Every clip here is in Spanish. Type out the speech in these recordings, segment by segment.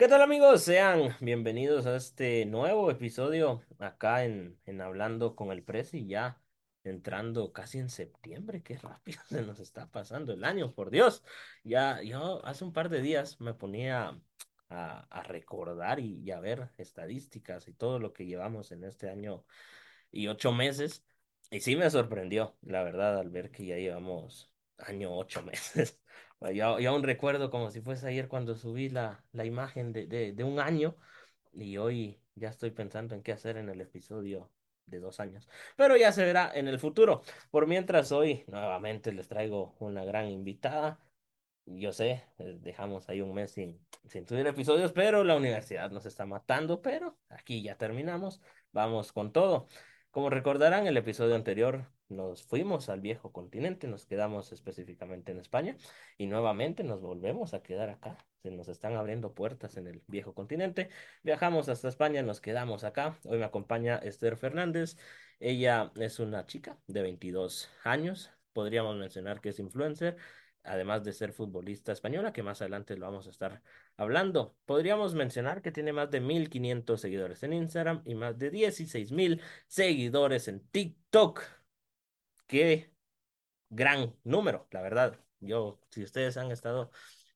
¿Qué tal amigos? Sean bienvenidos a este nuevo episodio acá en, en Hablando con el Prezi, ya entrando casi en septiembre, qué rápido se nos está pasando el año, por Dios. Ya, yo hace un par de días me ponía a, recordar y, y a ver estadísticas y todo lo que llevamos en este año y ocho meses, y sí me sorprendió, la verdad, al ver que ya llevamos año ocho meses. Yo aún recuerdo como si fuese ayer cuando subí la, la imagen de, de, de un año y hoy ya estoy pensando en qué hacer en el episodio de dos años. Pero ya se verá en el futuro. Por mientras hoy nuevamente les traigo una gran invitada. Yo sé, eh, dejamos ahí un mes sin, sin subir episodios, pero la universidad nos está matando, pero aquí ya terminamos. Vamos con todo. Como recordarán, el episodio anterior nos fuimos al viejo continente, nos quedamos específicamente en España y nuevamente nos volvemos a quedar acá. Se nos están abriendo puertas en el viejo continente. Viajamos hasta España, nos quedamos acá. Hoy me acompaña Esther Fernández. Ella es una chica de 22 años. Podríamos mencionar que es influencer, además de ser futbolista española, que más adelante lo vamos a estar hablando. Podríamos mencionar que tiene más de 1500 seguidores en Instagram y más de 16,000 seguidores en TikTok. Qué gran número, la verdad. Yo, si ustedes han estado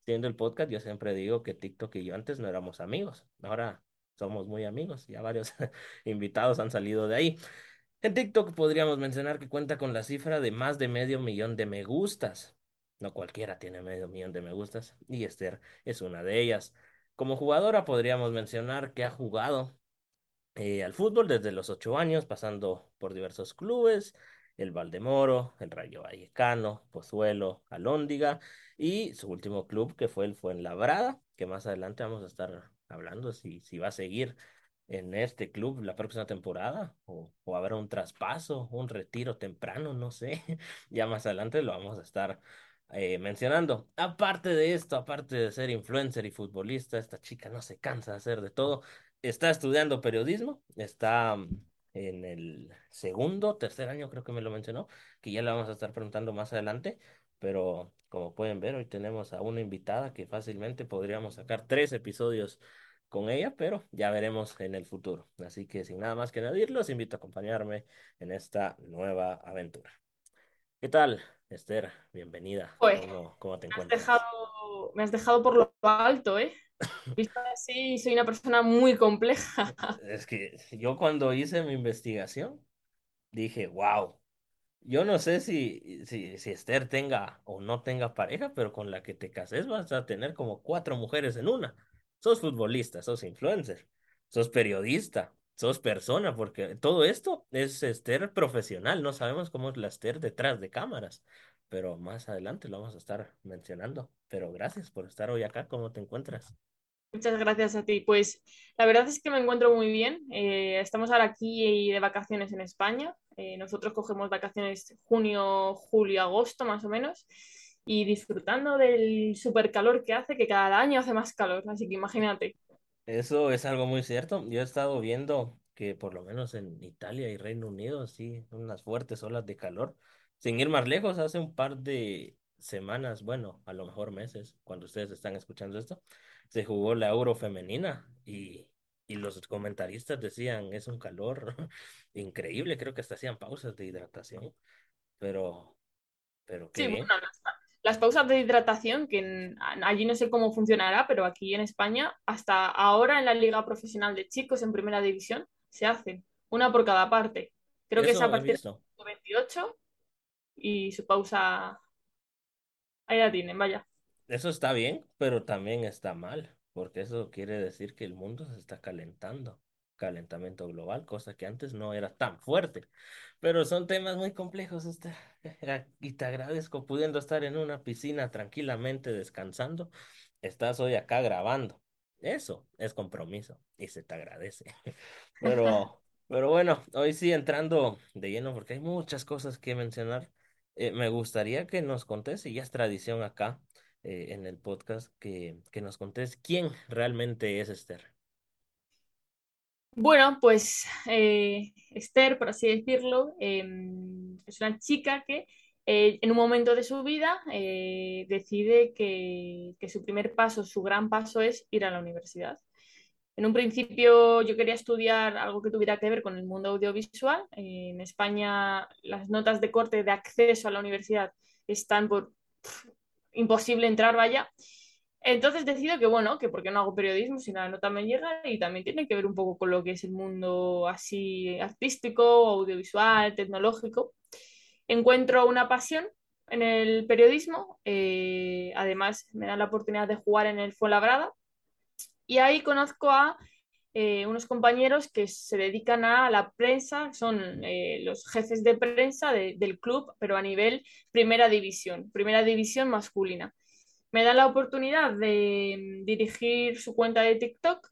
viendo el podcast, yo siempre digo que TikTok y yo antes no éramos amigos. Ahora somos muy amigos. Ya varios invitados han salido de ahí. En TikTok podríamos mencionar que cuenta con la cifra de más de medio millón de me gustas. No cualquiera tiene medio millón de me gustas y Esther es una de ellas. Como jugadora podríamos mencionar que ha jugado eh, al fútbol desde los ocho años, pasando por diversos clubes, el Valdemoro, el Rayo Vallecano, Pozuelo, Alóndiga y su último club que fue el Fuenlabrada, que más adelante vamos a estar hablando si, si va a seguir en este club la próxima temporada o, o habrá un traspaso, un retiro temprano, no sé, ya más adelante lo vamos a estar eh, mencionando. Aparte de esto, aparte de ser influencer y futbolista, esta chica no se cansa de hacer de todo. Está estudiando periodismo, está mm, en el segundo, tercer año, creo que me lo mencionó, que ya le vamos a estar preguntando más adelante, pero como pueden ver, hoy tenemos a una invitada que fácilmente podríamos sacar tres episodios con ella, pero ya veremos en el futuro. Así que sin nada más que añadir, los invito a acompañarme en esta nueva aventura. ¿Qué tal, Esther? Bienvenida. Pues, ¿Cómo, cómo te me has encuentras? dejado, me has dejado por lo alto, ¿eh? Visto así, soy una persona muy compleja. Es que yo cuando hice mi investigación dije, wow, yo no sé si, si, si Esther tenga o no tenga pareja, pero con la que te cases vas a tener como cuatro mujeres en una. Sos futbolista, sos influencer, sos periodista, sos persona, porque todo esto es Esther profesional. No sabemos cómo es la Esther detrás de cámaras, pero más adelante lo vamos a estar mencionando. Pero gracias por estar hoy acá. ¿Cómo te encuentras? Muchas gracias a ti. Pues la verdad es que me encuentro muy bien. Eh, estamos ahora aquí de vacaciones en España. Eh, nosotros cogemos vacaciones junio, julio, agosto más o menos y disfrutando del super calor que hace, que cada año hace más calor. Así que imagínate. Eso es algo muy cierto. Yo he estado viendo que por lo menos en Italia y Reino Unido, sí, unas fuertes olas de calor. Sin ir más lejos, hace un par de semanas, bueno, a lo mejor meses, cuando ustedes están escuchando esto, se jugó la Euro femenina y, y los comentaristas decían, es un calor increíble, creo que hasta hacían pausas de hidratación, pero, pero qué Sí, bueno, las, las pausas de hidratación, que en- allí no sé cómo funcionará, pero aquí en España, hasta ahora en la Liga Profesional de Chicos en Primera División, se hacen una por cada parte. Creo que es a partir del 28 y su pausa ahí la tienen, vaya. Eso está bien, pero también está mal, porque eso quiere decir que el mundo se está calentando, calentamiento global, cosa que antes no era tan fuerte. Pero son temas muy complejos, este, y te agradezco pudiendo estar en una piscina tranquilamente descansando. Estás hoy acá grabando. Eso es compromiso y se te agradece. Pero, pero bueno, hoy sí entrando de lleno porque hay muchas cosas que mencionar. Eh, me gustaría que nos contes, y ya es tradición acá eh, en el podcast que, que nos contés quién realmente es Esther. Bueno, pues eh, Esther, por así decirlo, eh, es una chica que en un momento de su vida decide que, que su primer paso, su gran paso es ir a la universidad. En un principio yo quería estudiar algo que tuviera que ver con el mundo audiovisual. En España las notas de corte de acceso a la universidad están por pff, imposible entrar, vaya. Entonces decido que, bueno, que porque no hago periodismo si la nota me llega y también tiene que ver un poco con lo que es el mundo así artístico, audiovisual, tecnológico. Encuentro una pasión en el periodismo, eh, además me da la oportunidad de jugar en el Fuenlabrada y ahí conozco a eh, unos compañeros que se dedican a la prensa, son eh, los jefes de prensa de, del club, pero a nivel primera división, primera división masculina. Me da la oportunidad de mm, dirigir su cuenta de TikTok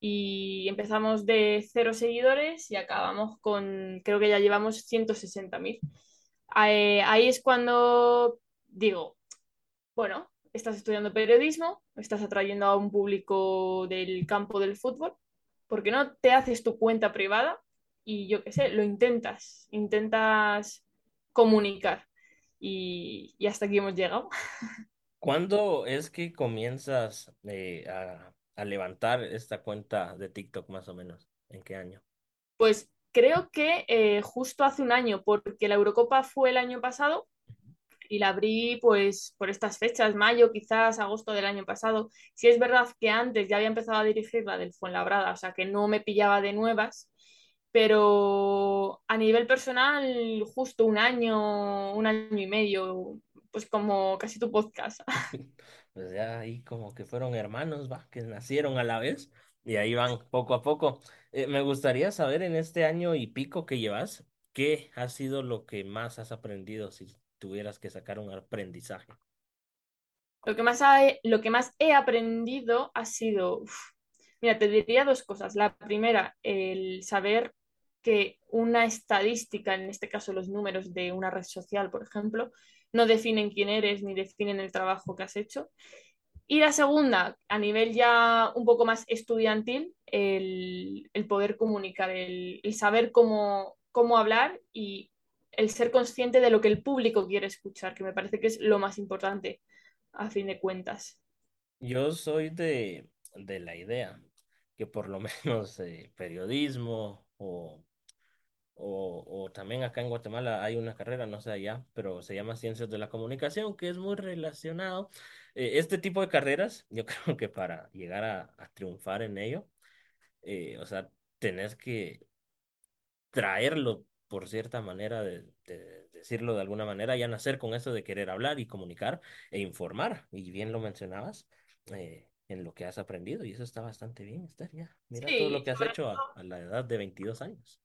y empezamos de cero seguidores y acabamos con, creo que ya llevamos 160.000. Ahí, ahí es cuando digo, bueno, estás estudiando periodismo, estás atrayendo a un público del campo del fútbol, ¿por qué no te haces tu cuenta privada y yo qué sé, lo intentas, intentas comunicar y, y hasta aquí hemos llegado. ¿Cuándo es que comienzas eh, a, a levantar esta cuenta de TikTok más o menos? ¿En qué año? Pues creo que eh, justo hace un año, porque la Eurocopa fue el año pasado y la abrí pues por estas fechas, mayo, quizás agosto del año pasado. Si es verdad que antes ya había empezado a dirigir la del Fuenlabrada, o sea que no me pillaba de nuevas, pero a nivel personal, justo un año, un año y medio, pues como casi tu podcast. Pues ya ahí como que fueron hermanos, va, que nacieron a la vez y ahí van poco a poco. Eh, me gustaría saber en este año y pico que llevas, ¿qué ha sido lo que más has aprendido si tuvieras que sacar un aprendizaje? Lo que más, lo que más he aprendido ha sido, mira, te diría dos cosas. La primera, el saber que una estadística, en este caso los números de una red social, por ejemplo, no definen quién eres ni definen el trabajo que has hecho. Y la segunda, a nivel ya un poco más estudiantil, el, el poder comunicar, el, el saber cómo, cómo hablar y el ser consciente de lo que el público quiere escuchar, que me parece que es lo más importante a fin de cuentas. Yo soy de, de la idea que por lo menos eh, periodismo o O, también acá en Guatemala hay una carrera, no sé allá, pero se llama Ciencias de la Comunicación, que es muy relacionado. Eh, este tipo de carreras, yo creo que para llegar a, a triunfar en ello, eh, o sea, tenés que traerlo por cierta manera de, de decirlo de alguna manera, ya nacer con eso de querer hablar y comunicar e informar. Y bien lo mencionabas eh, en lo que has aprendido, y eso está bastante bien, Esther, ya. Mira todo lo Sí, que has hecho a, a la edad de 22 años.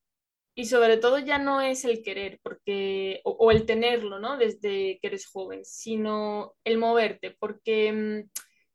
Y sobre todo ya no es el querer, porque, o, o el tenerlo, ¿no? Desde que eres joven, sino el moverte, porque mm,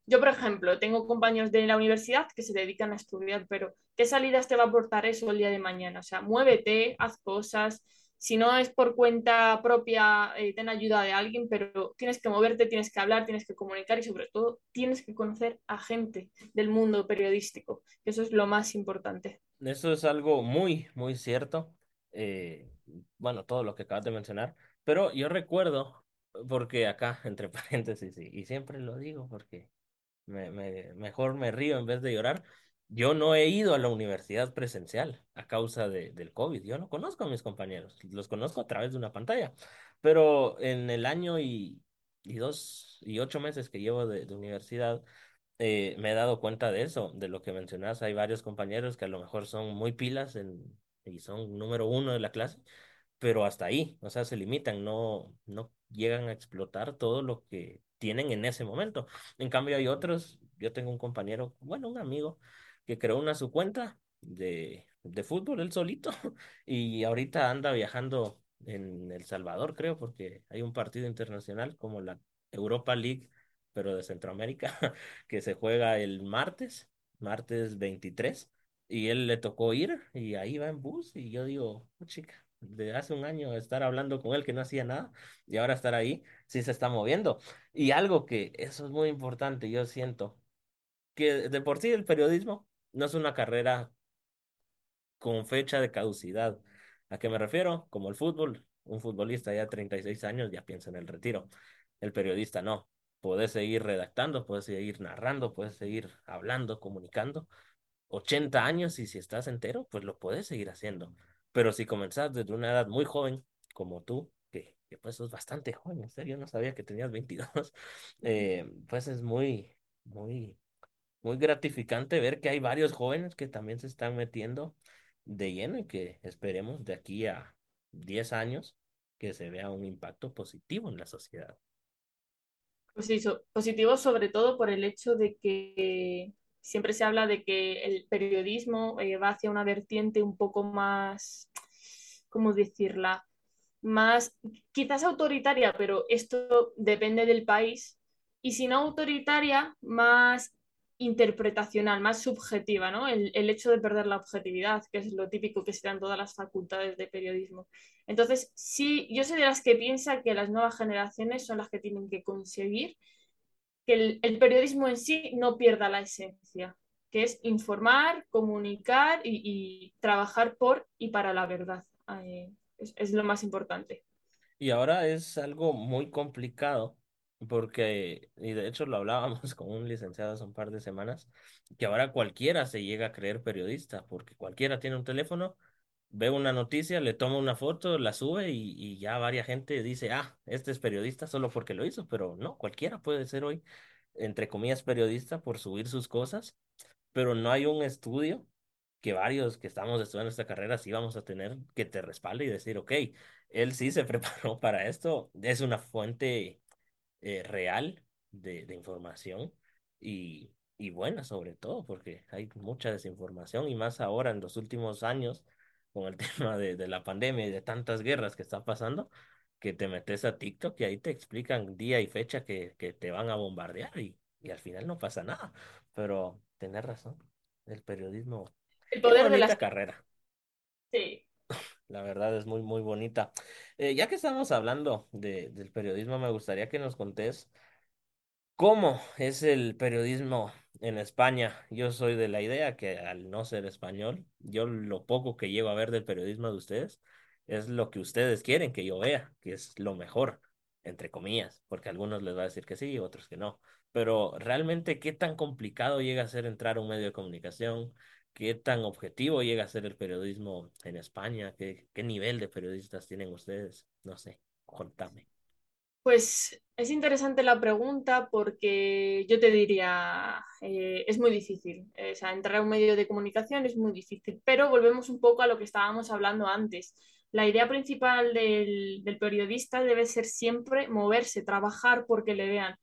yo, por ejemplo, tengo compañeros de la universidad que se dedican a estudiar, pero ¿qué salidas te va a aportar eso el día de mañana? O sea, muévete, haz cosas. Si no es por cuenta propia, eh, ten ayuda de alguien, pero tienes que moverte, tienes que hablar, tienes que comunicar y sobre todo tienes que conocer a gente del mundo periodístico, eso es lo más importante. Eso es algo muy, muy cierto. eh, bueno, todo lo que acabas de mencionar. Pero yo recuerdo, porque acá, entre paréntesis, y siempre lo digo porque me, me- mejor me río en vez de llorar. Yo no he ido a la universidad presencial a causa de, del COVID. Yo no conozco a mis compañeros, los conozco a través de una pantalla. Pero en el año y, y dos y ocho meses que llevo de, de universidad, eh, me he dado cuenta de eso, de lo que mencionas. Hay varios compañeros que a lo mejor son muy pilas en, y son número uno de la clase, pero hasta ahí, o sea, se limitan, no, no llegan a explotar todo lo que tienen en ese momento. En cambio, hay otros, yo tengo un compañero, bueno, un amigo, que creó una su cuenta de, de fútbol, él solito, y ahorita anda viajando en El Salvador, creo, porque hay un partido internacional como la Europa League, pero de Centroamérica que se juega el martes, martes 23 y él le tocó ir y ahí va en bus y yo digo, "Oh, chica, de hace un año estar hablando con él que no hacía nada y ahora estar ahí, sí se está moviendo. Y algo que eso es muy importante, yo siento, que de por sí el periodismo no es una carrera con fecha de caducidad. ¿A qué me refiero? Como el fútbol. Un futbolista ya de 36 años ya piensa en el retiro. El periodista no. Puedes seguir redactando, puedes seguir narrando, puedes seguir hablando, comunicando. 80 años y si estás entero, pues lo puedes seguir haciendo. Pero si comenzás desde una edad muy joven, como tú, que, que pues sos bastante joven, en serio, no sabía que tenías 22, eh, pues es muy, muy, muy gratificante ver que hay varios jóvenes que también se están metiendo de lleno y que esperemos de aquí a 10 años que se vea un impacto positivo en la sociedad. Pues sí, so- positivo sobre todo por el hecho de que siempre se habla de que el periodismo eh, va hacia una vertiente un poco más, ¿cómo decirla? Más quizás autoritaria, pero esto depende del país. Y si no autoritaria, más interpretacional, más subjetiva, ¿no? El, hecho de perder la objetividad, que es lo típico que se da todas las facultades de periodismo. Entonces, sí, yo soy de las que piensa que las nuevas generaciones son las que tienen que conseguir que el, periodismo en sí no pierda la esencia, que es informar, comunicar y, y trabajar por y para la verdad. Eh, es, es lo más importante. Y ahora es algo muy complicado porque, y de hecho lo hablábamos con un licenciado hace un par de semanas, que ahora cualquiera se llega a creer periodista, porque cualquiera tiene un teléfono, ve una noticia, le toma una foto, la sube y, y ya varias gente dice, ah, este es periodista solo porque lo hizo, pero no, cualquiera puede ser hoy, entre comillas, periodista por subir sus cosas, pero no hay un estudio que varios que estamos estudiando esta carrera sí vamos a tener que te respalde y decir, ok, él sí se preparó para esto, es una fuente eh, real de, de información y, y buena sobre todo, porque hay mucha desinformación y más ahora en los últimos años con el tema de, de la pandemia y de tantas guerras que está pasando, que te metes a TikTok y ahí te explican día y fecha que, que te van a bombardear y, y al final no pasa nada. Pero tenés razón, el periodismo, El poder de las... carrera. Sí. La verdad es muy, muy bonita. Eh, ya que estamos hablando de, del periodismo, me gustaría que nos contés ¿Cómo es el periodismo en España? Yo soy de la idea que al no ser español, yo lo poco que llego a ver del periodismo de ustedes es lo que ustedes quieren que yo vea, que es lo mejor, entre comillas, porque algunos les va a decir que sí, otros que no. Pero realmente, ¿qué tan complicado llega a ser entrar un medio de comunicación? ¿Qué tan objetivo llega a ser el periodismo en España? ¿Qué, qué nivel de periodistas tienen ustedes? No sé, contame. Pues es interesante la pregunta porque yo te diría, eh, es muy difícil. Eh, entrar a un medio de comunicación es muy difícil, pero volvemos un poco a lo que estábamos hablando antes. La idea principal del, del periodista debe ser siempre moverse, trabajar porque le vean.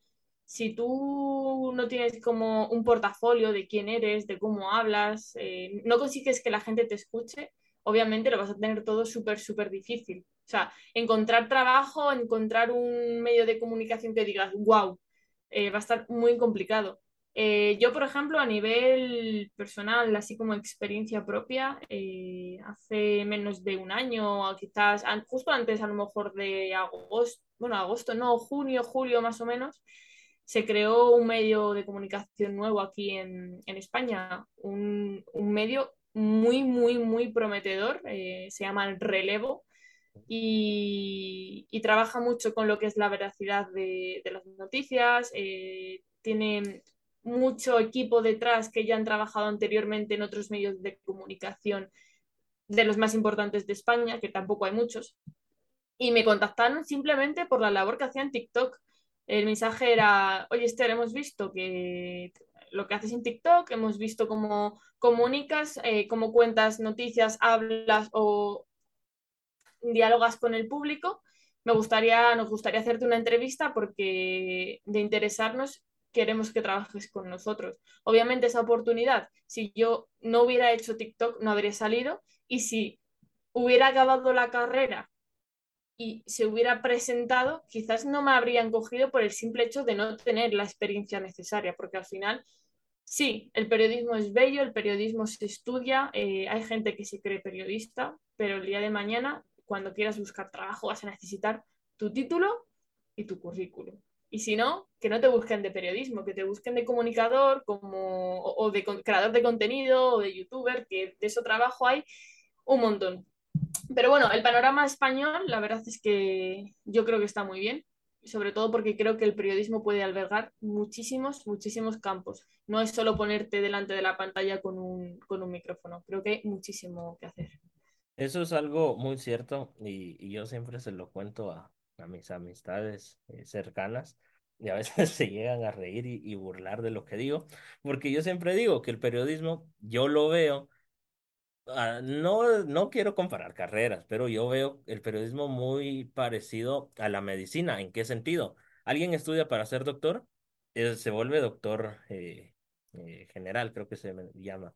Si tú no tienes como un portafolio de quién eres, de cómo hablas, eh, no consigues que la gente te escuche, obviamente lo vas a tener todo súper, súper difícil. O sea, encontrar trabajo, encontrar un medio de comunicación que digas, wow, eh, va a estar muy complicado. Eh, yo, por ejemplo, a nivel personal, así como experiencia propia, eh, hace menos de un año, quizás justo antes a lo mejor de agosto, bueno, agosto, no, junio, julio más o menos, se creó un medio de comunicación nuevo aquí en, en España, un, un medio muy, muy, muy prometedor, eh, se llama El Relevo y, trabaja mucho con lo que es la veracidad de, de las noticias. eh, tiene mucho equipo detrás que ya han trabajado anteriormente en otros medios de comunicación de los más importantes de España, que tampoco hay muchos. Y me contactaron simplemente por la labor que hacía en TikTok. El mensaje era, oye Esther, hemos visto que lo que haces en TikTok, hemos visto cómo comunicas, eh, cómo cuentas noticias, hablas o dialogas con el público. Me gustaría, nos gustaría hacerte una entrevista porque de interesarnos queremos que trabajes con nosotros. Obviamente esa oportunidad, si yo no hubiera hecho TikTok, no habría salido y si hubiera acabado la carrera y se hubiera presentado, quizás no me habrían cogido por el simple hecho de no tener la experiencia necesaria, porque al final, sí, el periodismo es bello, el periodismo se estudia, eh, hay gente que se cree periodista, pero el día de mañana, cuando quieras buscar trabajo, vas a necesitar tu título y tu currículum. Y si no, que no te busquen de periodismo, que te busquen de comunicador como, o, de creador de contenido o de youtuber, que de eso trabajo hay un montón. Pero bueno, el panorama español, la verdad es que yo creo que está muy bien, sobre todo porque creo que el periodismo puede albergar muchísimos, muchísimos campos. No es solo ponerte delante de la pantalla con un, con un micrófono, creo que hay muchísimo que hacer. Eso es algo muy cierto y, y yo siempre se lo cuento a, a mis amistades eh, cercanas y a veces se llegan a reír y, y burlar de lo que digo, porque yo siempre digo que el periodismo, yo lo veo ah, no, no quiero comparar carreras, pero yo veo el periodismo muy parecido a la medicina. ¿En qué sentido? Alguien estudia para ser doctor, eh, se vuelve doctor eh, eh, general, creo que se llama.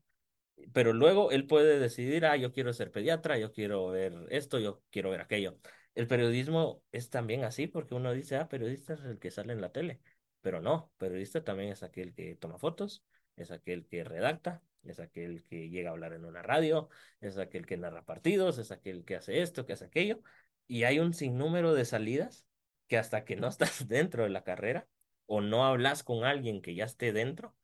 Pero luego él puede decidir, ah, yo quiero ser pediatra, yo quiero ver esto, yo quiero ver aquello. El periodismo es también así, porque uno dice, ah, periodista es el que sale en la tele. Pero no, periodista también es aquel que toma fotos, es aquel que redacta, es aquel que llega a hablar en una radio, es aquel que narra partidos, es aquel que hace esto, que hace aquello. Y hay un sinnúmero de salidas que hasta que no estás dentro de la carrera o no hablas con alguien que ya esté dentro,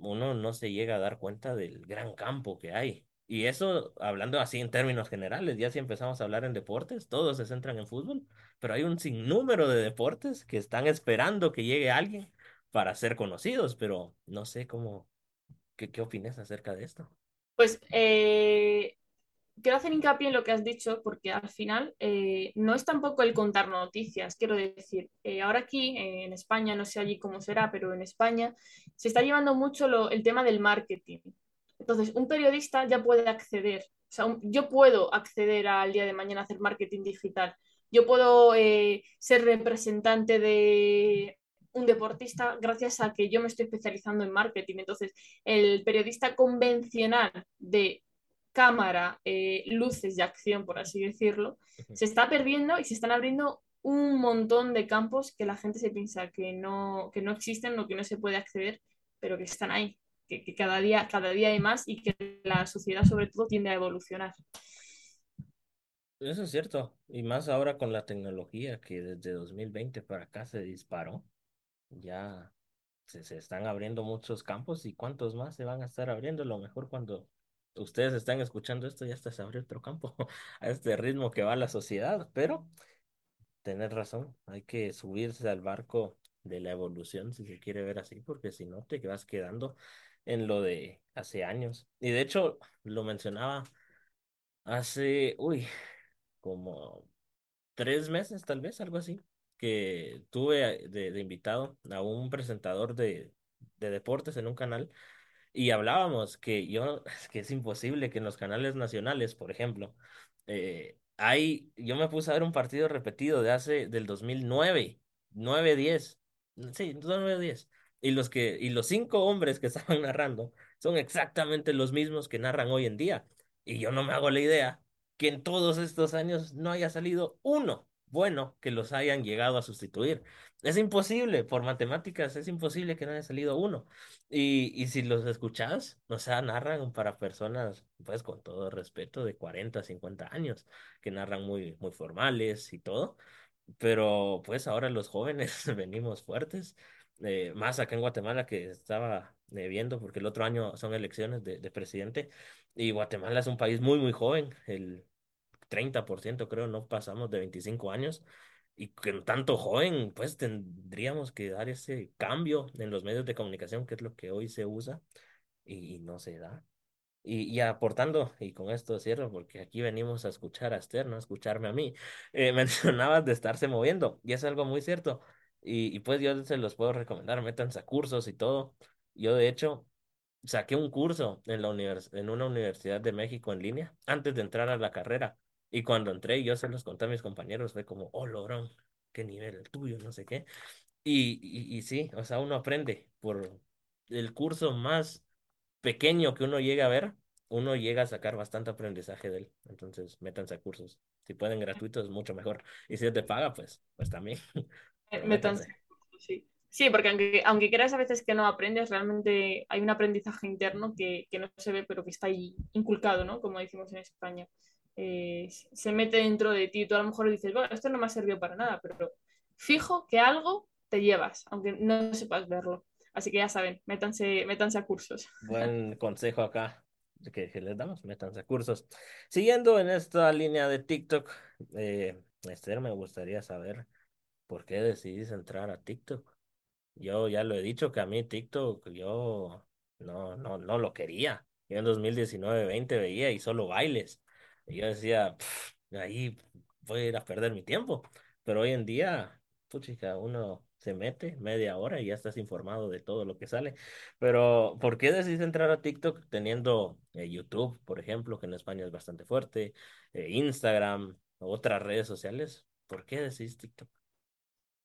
uno no se llega a dar cuenta del gran campo que hay. Y eso, hablando así en términos generales, ya si empezamos a hablar en deportes, todos se centran en fútbol, pero hay un sinnúmero de deportes que están esperando que llegue alguien para ser conocidos, pero no sé cómo, ¿qué, opinas acerca de esto? Pues eh, quiero hacer hincapié en lo que has dicho, porque al final eh, no es tampoco el contar noticias, quiero decir, eh, ahora aquí en España, no sé allí cómo será, pero en España se está llevando mucho el tema del marketing. Entonces, un periodista ya puede acceder, yo puedo acceder al día de mañana a hacer marketing digital. Yo puedo ser representante de un deportista gracias a que yo me estoy especializando en marketing. Entonces, el periodista convencional de cámara, eh, luces de acción, por así decirlo, se está perdiendo y se están abriendo un montón de campos que la gente se piensa que no, que no existen o que no se puede acceder, pero que están ahí, que, que cada, día, cada día hay más y que la sociedad sobre todo tiende a evolucionar. Eso es cierto, y más ahora con la tecnología que desde 2020 para acá se disparó, ya se, se están abriendo muchos campos y cuántos más se van a estar abriendo, lo mejor cuando ustedes están escuchando esto ya hasta se abrió otro campo a este ritmo que va la sociedad, pero tener razón, hay que subirse al barco de la evolución si se quiere ver así, porque si no te vas quedando en lo de hace años. Y de hecho, lo mencionaba hace, uy, como tres meses, tal vez, algo así, que tuve de, invitado a un presentador de, de deportes en un canal y hablábamos que yo, que es imposible que en los canales nacionales, por ejemplo, eh, hay, yo me puse a ver un partido repetido de hace, del 2009, 9, 10, sí, 9, 10, y los que, y los cinco hombres que estaban narrando son exactamente los mismos que narran hoy en día. Y yo no me hago la idea que en todos estos años no haya salido uno bueno que los hayan llegado a sustituir. Es imposible, por matemáticas, es imposible que no haya salido uno. Y, y si los escuchas, o sea, narran para personas, pues con todo respeto, de 40, 50 años, que narran muy, muy formales y todo. Pero pues ahora los jóvenes venimos fuertes, eh, más acá en Guatemala que estaba eh, viendo, porque el otro año son elecciones de, de presidente, y Guatemala es un país muy, muy joven, el 30% creo, no pasamos de 25 años. Y con tanto joven, pues tendríamos que dar ese cambio en los medios de comunicación, que es lo que hoy se usa, y, y no se da. Y, y aportando, y con esto cierro, porque aquí venimos a escuchar a Esther, no a escucharme a mí. Eh, mencionabas de estarse moviendo, y es algo muy cierto. Y, y pues yo se los puedo recomendar, métanse a cursos y todo. Yo, de hecho, saqué un curso en la univers en una universidad de México en línea antes de entrar a la carrera. Y cuando entré, y yo se los conté a mis compañeros, fue como, oh, logrón, qué nivel el tuyo, no sé qué. Y, y, y sí, o sea, uno aprende por el curso más pequeño que uno llega a ver, uno llega a sacar bastante aprendizaje de él. Entonces, métanse a cursos. Si pueden gratuitos, mucho mejor. Y si te paga, pues, pues también. Métanse. métanse. Sí. Sí, porque aunque, aunque creas a veces que no aprendes, realmente hay un aprendizaje interno que, que no se ve, pero que está ahí inculcado, ¿no? Como decimos en España. Eh, se mete dentro de ti. Tú a lo mejor dices, bueno, esto no me ha servido para nada, pero fijo que algo te llevas, aunque no sepas verlo. Así que ya saben, métanse, métanse a cursos. Buen consejo acá. que, que les damos, métanse a cursos. Siguiendo en esta línea de TikTok, eh, Esther, me gustaría saber por qué decidís entrar a TikTok. Yo ya lo he dicho que a mí TikTok, yo no, no, no lo quería. Yo en 2019-20 veía y solo bailes. Yo decía, "Pff, ahí voy a ir a perder mi tiempo. Pero hoy en día, puchica, uno se mete media hora y ya estás informado de todo lo que sale. Pero, ¿por qué decidís entrar a TikTok teniendo eh, YouTube, por ejemplo, que en España es bastante fuerte, eh, Instagram, otras redes sociales? ¿Por qué decidís TikTok?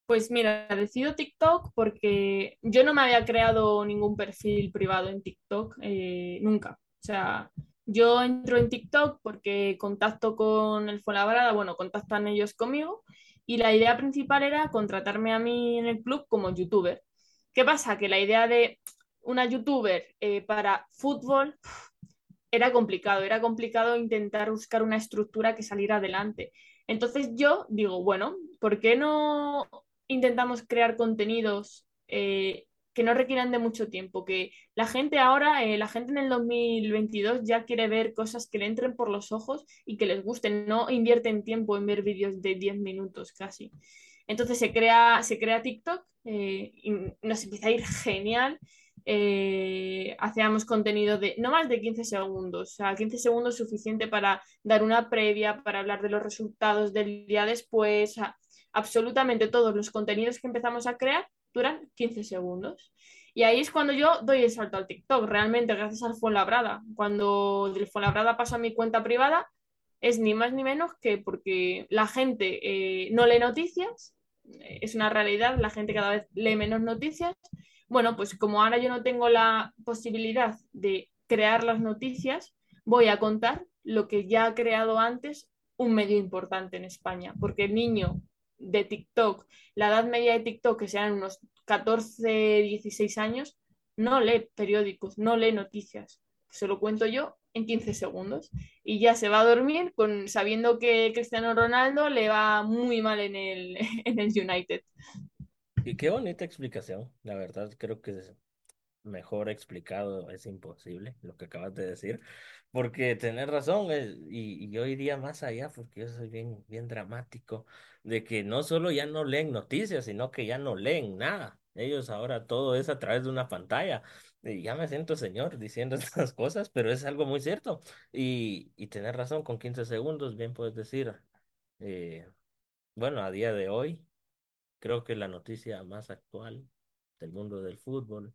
Pues mira, decido TikTok porque yo no me había creado ningún perfil privado en TikTok eh, nunca. O sea, yo entro en TikTok porque contacto con el Fuenlabrada, bueno, contactan ellos conmigo y la idea principal era contratarme a mí en el club como youtuber. ¿Qué pasa? Que la idea de una youtuber eh, para fútbol era complicado, era complicado intentar buscar una estructura que saliera adelante. Entonces yo digo, bueno, ¿por qué no intentamos crear contenidos eh, que no requieran de mucho tiempo? Que la gente ahora, eh, la gente en el 2022 ya quiere ver cosas que le entren por los ojos y que les gusten, no invierten tiempo en ver vídeos de 10 minutos casi. Entonces se crea, se crea TikTok eh, y nos empieza a ir genial eh, hacíamos contenido de no más de 15 segundos, o sea, 15 segundos suficiente para dar una previa, para hablar de los resultados del día después, absolutamente todos los contenidos que empezamos a crear duran 15 segundos. Y ahí es cuando yo doy el salto al TikTok, realmente gracias al Fuenlabrada. Cuando del Fuenlabrada paso a mi cuenta privada, es ni más ni menos que porque la gente eh, no lee noticias, es una realidad, la gente cada vez lee menos noticias bueno, pues como ahora yo no tengo la posibilidad de crear las noticias, voy a contar lo que ya ha creado antes un medio importante en España, porque el niño de TikTok, la edad media de TikTok, que sean unos 14, 16 años, no lee periódicos, no lee noticias. Se lo cuento yo en 15 segundos y ya se va a dormir con, sabiendo que Cristiano Ronaldo le va muy mal en el, en el United. Y qué bonita explicación, la verdad, creo que mejor explicado es imposible lo que acabas de decir, porque tenés razón, y, y yo iría más allá, porque yo soy bien, bien dramático, de que no solo ya no leen noticias, sino que ya no leen nada. Ellos ahora todo es a través de una pantalla. Y ya me siento señor diciendo estas cosas, pero es algo muy cierto. Y, y tenés razón, con 15 segundos bien puedes decir, eh, bueno, a día de hoy. Creo que la noticia más actual del mundo del fútbol,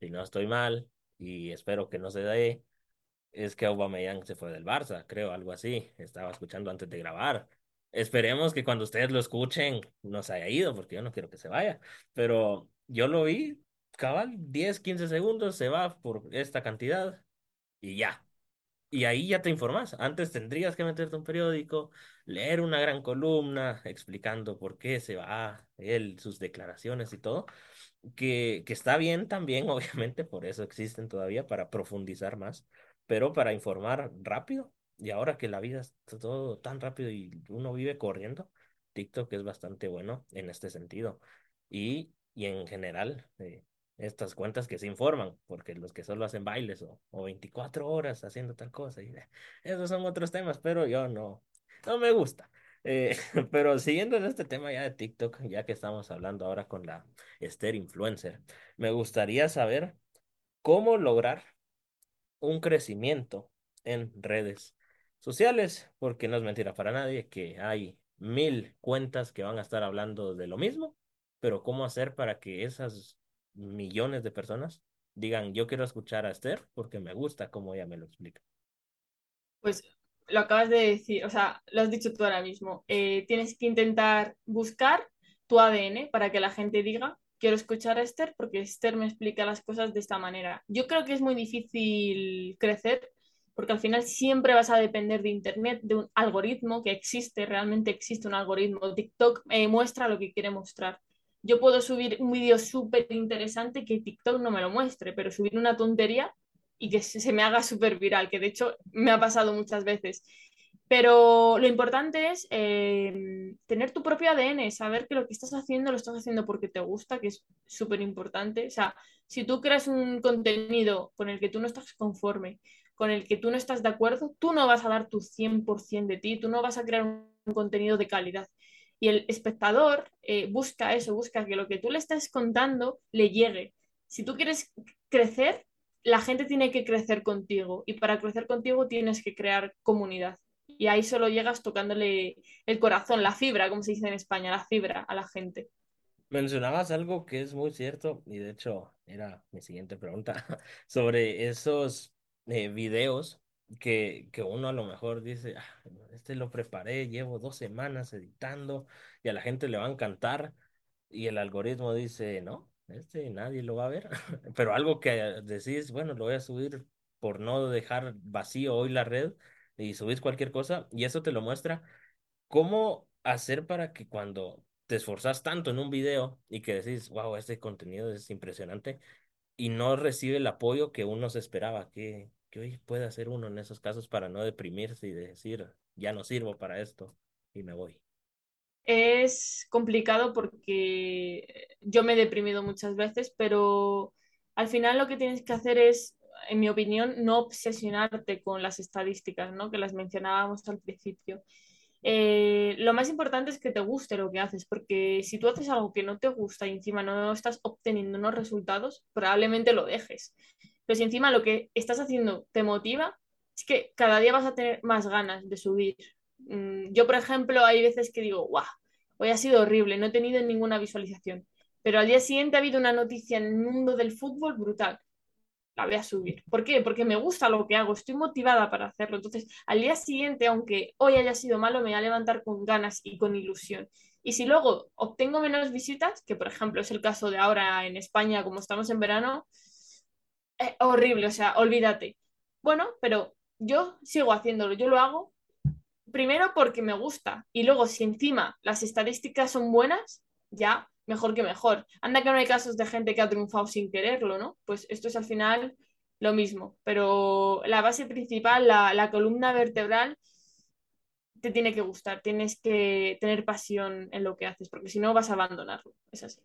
si no estoy mal, y espero que no se dé, es que Aubameyang se fue del Barça, creo, algo así. Estaba escuchando antes de grabar. Esperemos que cuando ustedes lo escuchen no se haya ido, porque yo no quiero que se vaya. Pero yo lo vi, cabal, 10, 15 segundos, se va por esta cantidad y ya. Y ahí ya te informas. Antes tendrías que meterte un periódico, leer una gran columna explicando por qué se va él, sus declaraciones y todo, que, que está bien también, obviamente, por eso existen todavía, para profundizar más, pero para informar rápido. Y ahora que la vida está todo tan rápido y uno vive corriendo, TikTok es bastante bueno en este sentido. Y, y en general, eh, estas cuentas que se informan, porque los que solo hacen bailes o, o 24 horas haciendo tal cosa, y, eh, esos son otros temas, pero yo no, no me gusta. Eh, pero siguiendo en este tema ya de TikTok, ya que estamos hablando ahora con la Esther Influencer, me gustaría saber cómo lograr un crecimiento en redes sociales, porque no es mentira para nadie que hay mil cuentas que van a estar hablando de lo mismo, pero cómo hacer para que esas millones de personas digan, yo quiero escuchar a Esther porque me gusta cómo ella me lo explica. Pues lo acabas de decir, o sea, lo has dicho tú ahora mismo. Eh, tienes que intentar buscar tu ADN para que la gente diga, quiero escuchar a Esther porque Esther me explica las cosas de esta manera. Yo creo que es muy difícil crecer porque al final siempre vas a depender de Internet, de un algoritmo que existe, realmente existe un algoritmo. TikTok eh, muestra lo que quiere mostrar. Yo puedo subir un vídeo súper interesante que TikTok no me lo muestre, pero subir una tontería y que se me haga súper viral, que de hecho me ha pasado muchas veces. Pero lo importante es eh, tener tu propio ADN, saber que lo que estás haciendo lo estás haciendo porque te gusta, que es súper importante. O sea, si tú creas un contenido con el que tú no estás conforme con el que tú no estás de acuerdo, tú no vas a dar tu 100% de ti, tú no vas a crear un contenido de calidad. Y el espectador eh, busca eso, busca que lo que tú le estás contando le llegue. Si tú quieres crecer, la gente tiene que crecer contigo y para crecer contigo tienes que crear comunidad. Y ahí solo llegas tocándole el corazón, la fibra, como se dice en España, la fibra a la gente. Mencionabas algo que es muy cierto y de hecho era mi siguiente pregunta sobre esos eh, videos que, que uno a lo mejor dice, "Ah, este lo preparé, llevo dos semanas editando y a la gente le va a encantar y el algoritmo dice, no, este nadie lo va a ver, pero algo que decís, bueno, lo voy a subir por no dejar vacío hoy la red y subís cualquier cosa y eso te lo muestra ¿Cómo hacer para que cuando te esforzas tanto en un video y que decís, wow, este contenido es impresionante y no recibe el apoyo que uno se esperaba? ¿Qué, qué hoy puede hacer uno en esos casos para no deprimirse y decir, ya no sirvo para esto y me voy? Es complicado porque yo me he deprimido muchas veces, pero al final lo que tienes que hacer es, en mi opinión, no obsesionarte con las estadísticas, ¿no? Que las mencionábamos al principio. Eh, lo más importante es que te guste lo que haces, porque si tú haces algo que no te gusta y encima no estás obteniendo unos resultados, probablemente lo dejes. Pero si encima lo que estás haciendo te motiva, es que cada día vas a tener más ganas de subir. Mm, Yo, por ejemplo, hay veces que digo, guau, hoy ha sido horrible, no he tenido ninguna visualización. Pero al día siguiente ha habido una noticia en el mundo del fútbol brutal la voy a subir. ¿Por qué? Porque me gusta lo que hago, estoy motivada para hacerlo. Entonces, al día siguiente, aunque hoy haya sido malo, me voy a levantar con ganas y con ilusión. Y si luego obtengo menos visitas, que por ejemplo es el caso de ahora en España, como estamos en verano, es horrible, o sea, olvídate. Bueno, pero yo sigo haciéndolo, yo lo hago primero porque me gusta y luego si encima las estadísticas son buenas, ya mejor que mejor. Anda que no hay casos de gente que ha triunfado sin quererlo, ¿no? Pues esto es al final lo mismo, pero la base principal, la, la columna vertebral, te tiene que gustar, tienes que tener pasión en lo que haces, porque si no vas a abandonarlo, es así.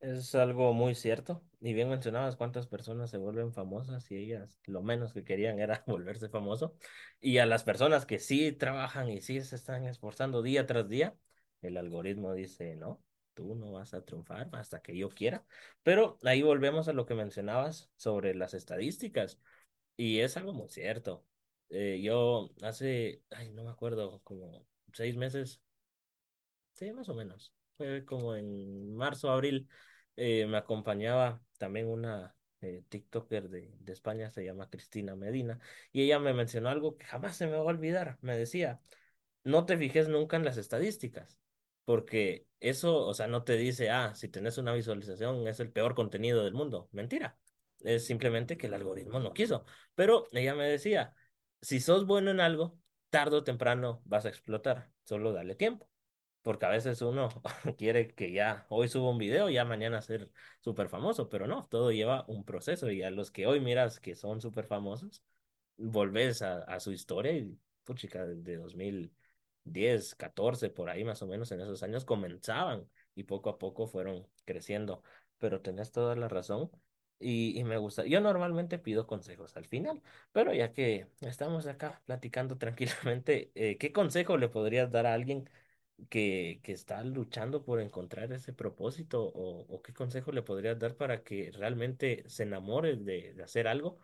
Es algo muy cierto. Y bien mencionabas cuántas personas se vuelven famosas y ellas lo menos que querían era volverse famoso. Y a las personas que sí trabajan y sí se están esforzando día tras día, el algoritmo dice, no, tú no vas a triunfar hasta que yo quiera. Pero ahí volvemos a lo que mencionabas sobre las estadísticas. Y es algo muy cierto. Eh, yo hace, ay, no me acuerdo, como seis meses Sí, más o menos. Fue como en marzo, abril, eh, me acompañaba también una eh, TikToker de, de España, se llama Cristina Medina, y ella me mencionó algo que jamás se me va a olvidar. Me decía, no te fijes nunca en las estadísticas, porque eso, o sea, no te dice, ah, si tenés una visualización es el peor contenido del mundo. Mentira. Es simplemente que el algoritmo no quiso. Pero ella me decía, si sos bueno en algo, tarde o temprano vas a explotar, solo dale tiempo. Porque a veces uno quiere que ya hoy suba un video ya mañana ser súper famoso, pero no, todo lleva un proceso y a los que hoy miras que son súper famosos, volvés a, a su historia y, puchica, de 2010, 14, por ahí más o menos en esos años comenzaban y poco a poco fueron creciendo. Pero tenés toda la razón y, y me gusta. Yo normalmente pido consejos al final, pero ya que estamos acá platicando tranquilamente, eh, ¿qué consejo le podrías dar a alguien? que, que está luchando por encontrar ese propósito o, qué consejo le podrías dar para que realmente se enamore de hacer algo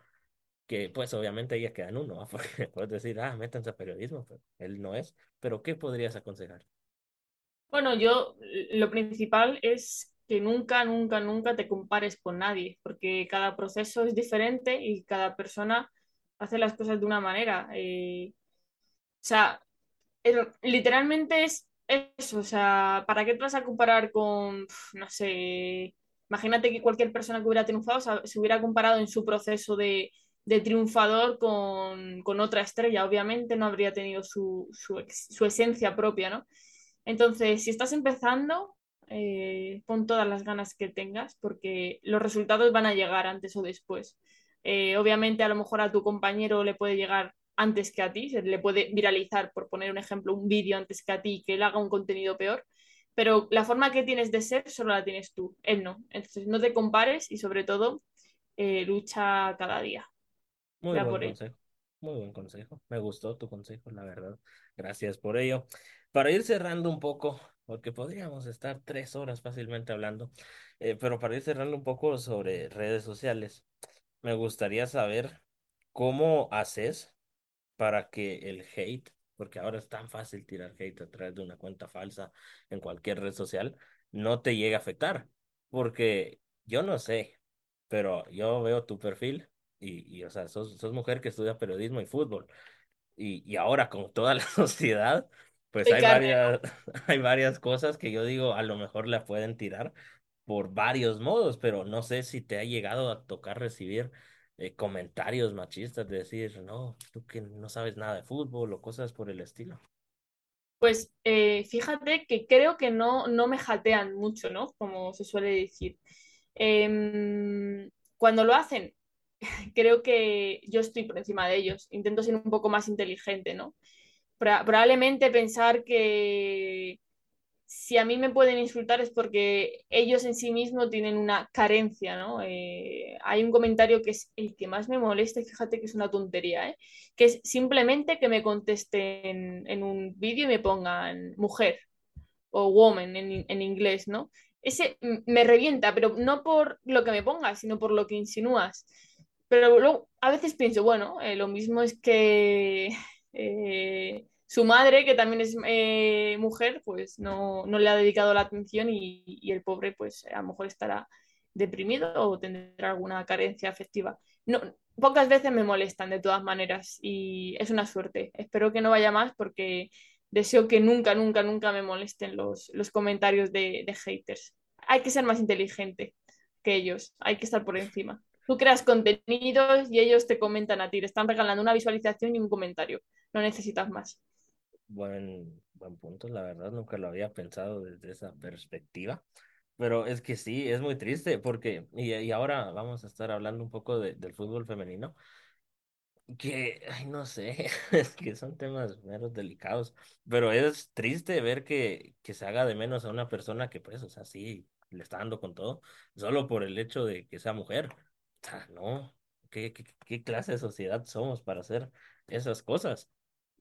que pues obviamente ella queda en uno, porque puedes decir, ah, métanse a periodismo, pero él no es, pero ¿qué podrías aconsejar? Bueno, yo lo principal es que nunca, nunca, nunca te compares con nadie, porque cada proceso es diferente y cada persona hace las cosas de una manera. Eh, o sea, literalmente es eso, o sea, ¿para qué te vas a comparar con, no sé, imagínate que cualquier persona que hubiera triunfado sa- se hubiera comparado en su proceso de, de triunfador con, con otra estrella, obviamente no habría tenido su, su, su esencia propia, ¿no? Entonces, si estás empezando, eh, pon todas las ganas que tengas porque los resultados van a llegar antes o después. Eh, obviamente, a lo mejor a tu compañero le puede llegar antes que a ti, se le puede viralizar, por poner un ejemplo, un vídeo antes que a ti que él haga un contenido peor, pero la forma que tienes de ser solo la tienes tú, él no. Entonces, no te compares y sobre todo, eh, lucha cada día. Muy buen por consejo. Muy buen consejo. Me gustó tu consejo, la verdad. Gracias por ello. Para ir cerrando un poco, porque podríamos estar tres horas fácilmente hablando, eh, pero para ir cerrando un poco sobre redes sociales, me gustaría saber cómo haces para que el hate, porque ahora es tan fácil tirar hate a través de una cuenta falsa en cualquier red social, no te llegue a afectar. Porque yo no sé, pero yo veo tu perfil y, y o sea, sos, sos mujer que estudia periodismo y fútbol. Y, y ahora con toda la sociedad, pues hay varias, hay varias cosas que yo digo, a lo mejor la pueden tirar por varios modos, pero no sé si te ha llegado a tocar recibir eh, comentarios machistas de decir, no, tú que no sabes nada de fútbol o cosas por el estilo. Pues eh, fíjate que creo que no, no me jatean mucho, ¿no? Como se suele decir. Em, cuando lo hacen, creo que yo estoy por encima de ellos. Intento ser un poco más inteligente, ¿no? Probablemente pensar que si a mí me pueden insultar es porque ellos en sí mismos tienen una carencia, ¿no? Eh, hay un comentario que es el que más me molesta y fíjate que es una tontería, ¿eh? Que es simplemente que me contesten en un vídeo y me pongan mujer o woman en, en inglés, ¿no? Ese me revienta, pero no por lo que me pongas, sino por lo que insinúas. Pero a veces pienso, bueno, eh, lo mismo es que eh, su madre, que también es eh, mujer, pues no, no, le ha dedicado la atención y, y, el pobre, pues a lo mejor estará deprimido o tendrá alguna carencia afectiva. No, pocas veces me molestan de todas maneras y es una suerte. Espero que no vaya más porque deseo que nunca, nunca, nunca me molesten los, los comentarios de, de haters. Hay que ser más inteligente que ellos, hay que estar por encima. Tú creas contenidos y ellos te comentan a ti, te están regalando una visualización y un comentario. No necesitas más. Buen, buen punto, la verdad, nunca lo había pensado desde esa perspectiva. Pero es que sí, es muy triste porque, y, y ahora vamos a estar hablando un poco de, del fútbol femenino, que, ay, no sé, es que son temas meros delicados, pero es triste ver que, que se haga de menos a una persona que, pues, o sea, sí, le está dando con todo, solo por el hecho de que sea mujer. Sea, no, ¿qué, qué, qué clase de sociedad somos para hacer esas cosas?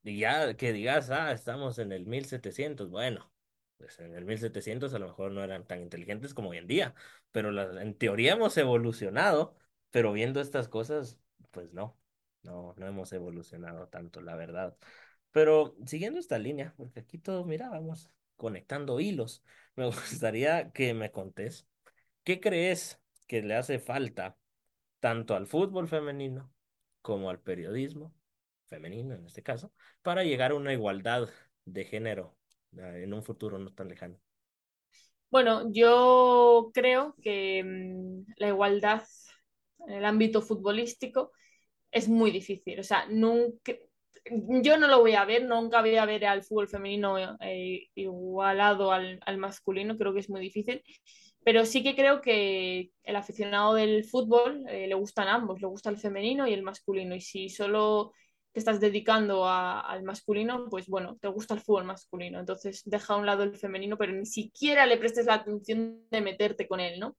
Y ya que digas, ah, estamos en el 1700 bueno, pues en el 1700 a lo mejor no eran tan inteligentes como hoy en día, pero la- en teoría hemos evolucionado, pero viendo estas cosas, pues no, no, no hemos evolucionado tanto, la verdad. Pero siguiendo esta línea, porque aquí todo, mira, vamos conectando hilos, me gustaría que me contés, ¿qué crees que le hace falta tanto al fútbol femenino como al periodismo femenino en este caso, para llegar a una igualdad de género eh, en un futuro no tan lejano. Bueno, yo creo que mmm, la igualdad en el ámbito futbolístico es muy difícil. O sea, nunca, yo no lo voy a ver, nunca voy a ver al fútbol femenino eh, igualado al, al, masculino, creo que es muy difícil. Pero sí que creo que el aficionado del fútbol eh, le gustan ambos, le gusta el femenino y el masculino. Y si solo te estás dedicando al masculino, pues bueno, te gusta el fútbol masculino. Entonces deja a un lado el femenino, pero ni siquiera le prestes la atención de meterte con él, ¿no?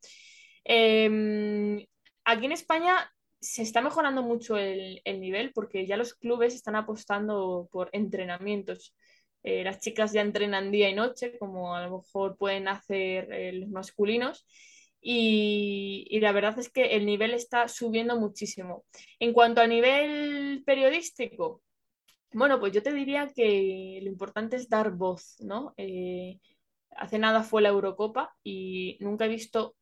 Eh, aquí en España se está mejorando mucho el, nivel porque ya los clubes están apostando por entrenamientos. Eh, las chicas ya entrenan día y noche, como a lo mejor pueden hacer eh, los masculinos. Y, la verdad es que el nivel está subiendo muchísimo. En cuanto a nivel periodístico, bueno, pues yo te diría que lo importante es dar voz, ¿no? Eh, hace nada fue la Eurocopa y nunca he visto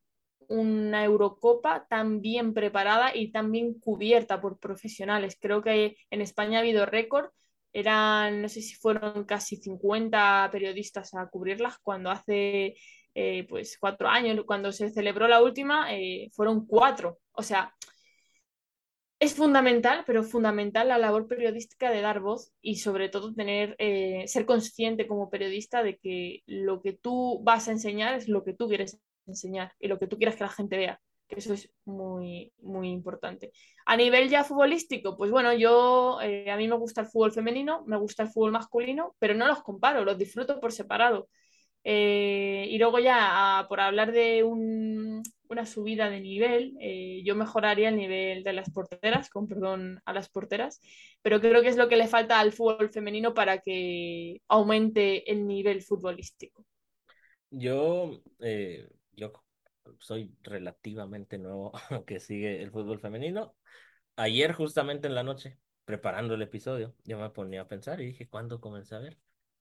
una Eurocopa tan bien preparada y tan bien cubierta por profesionales. Creo que en España ha habido récord. Eran, no sé si fueron casi 50 periodistas a cubrirlas, cuando hace eh, pues cuatro años, cuando se celebró la última, eh, fueron cuatro. O sea, es fundamental, pero fundamental la labor periodística de dar voz y sobre todo tener, eh, ser consciente como periodista de que lo que tú vas a enseñar es lo que tú quieres enseñar y lo que tú quieras que la gente vea, que eso es muy, muy importante. A nivel ya futbolístico, pues bueno, yo, eh, a mí me gusta el fútbol femenino, me gusta el fútbol masculino, pero no los comparo, los disfruto por separado. Eh, y luego ya, a, por hablar de un, una subida de nivel. Eh, yo mejoraría el nivel de las porteras, con perdón a las porteras, pero creo que es lo que le falta al fútbol femenino para que aumente el nivel futbolístico. Yo, yo soy relativamente nuevo que sigue el fútbol femenino. Ayer justamente en la noche, preparando el episodio, yo me ponía a pensar y dije, ¿cuándo comencé a ver?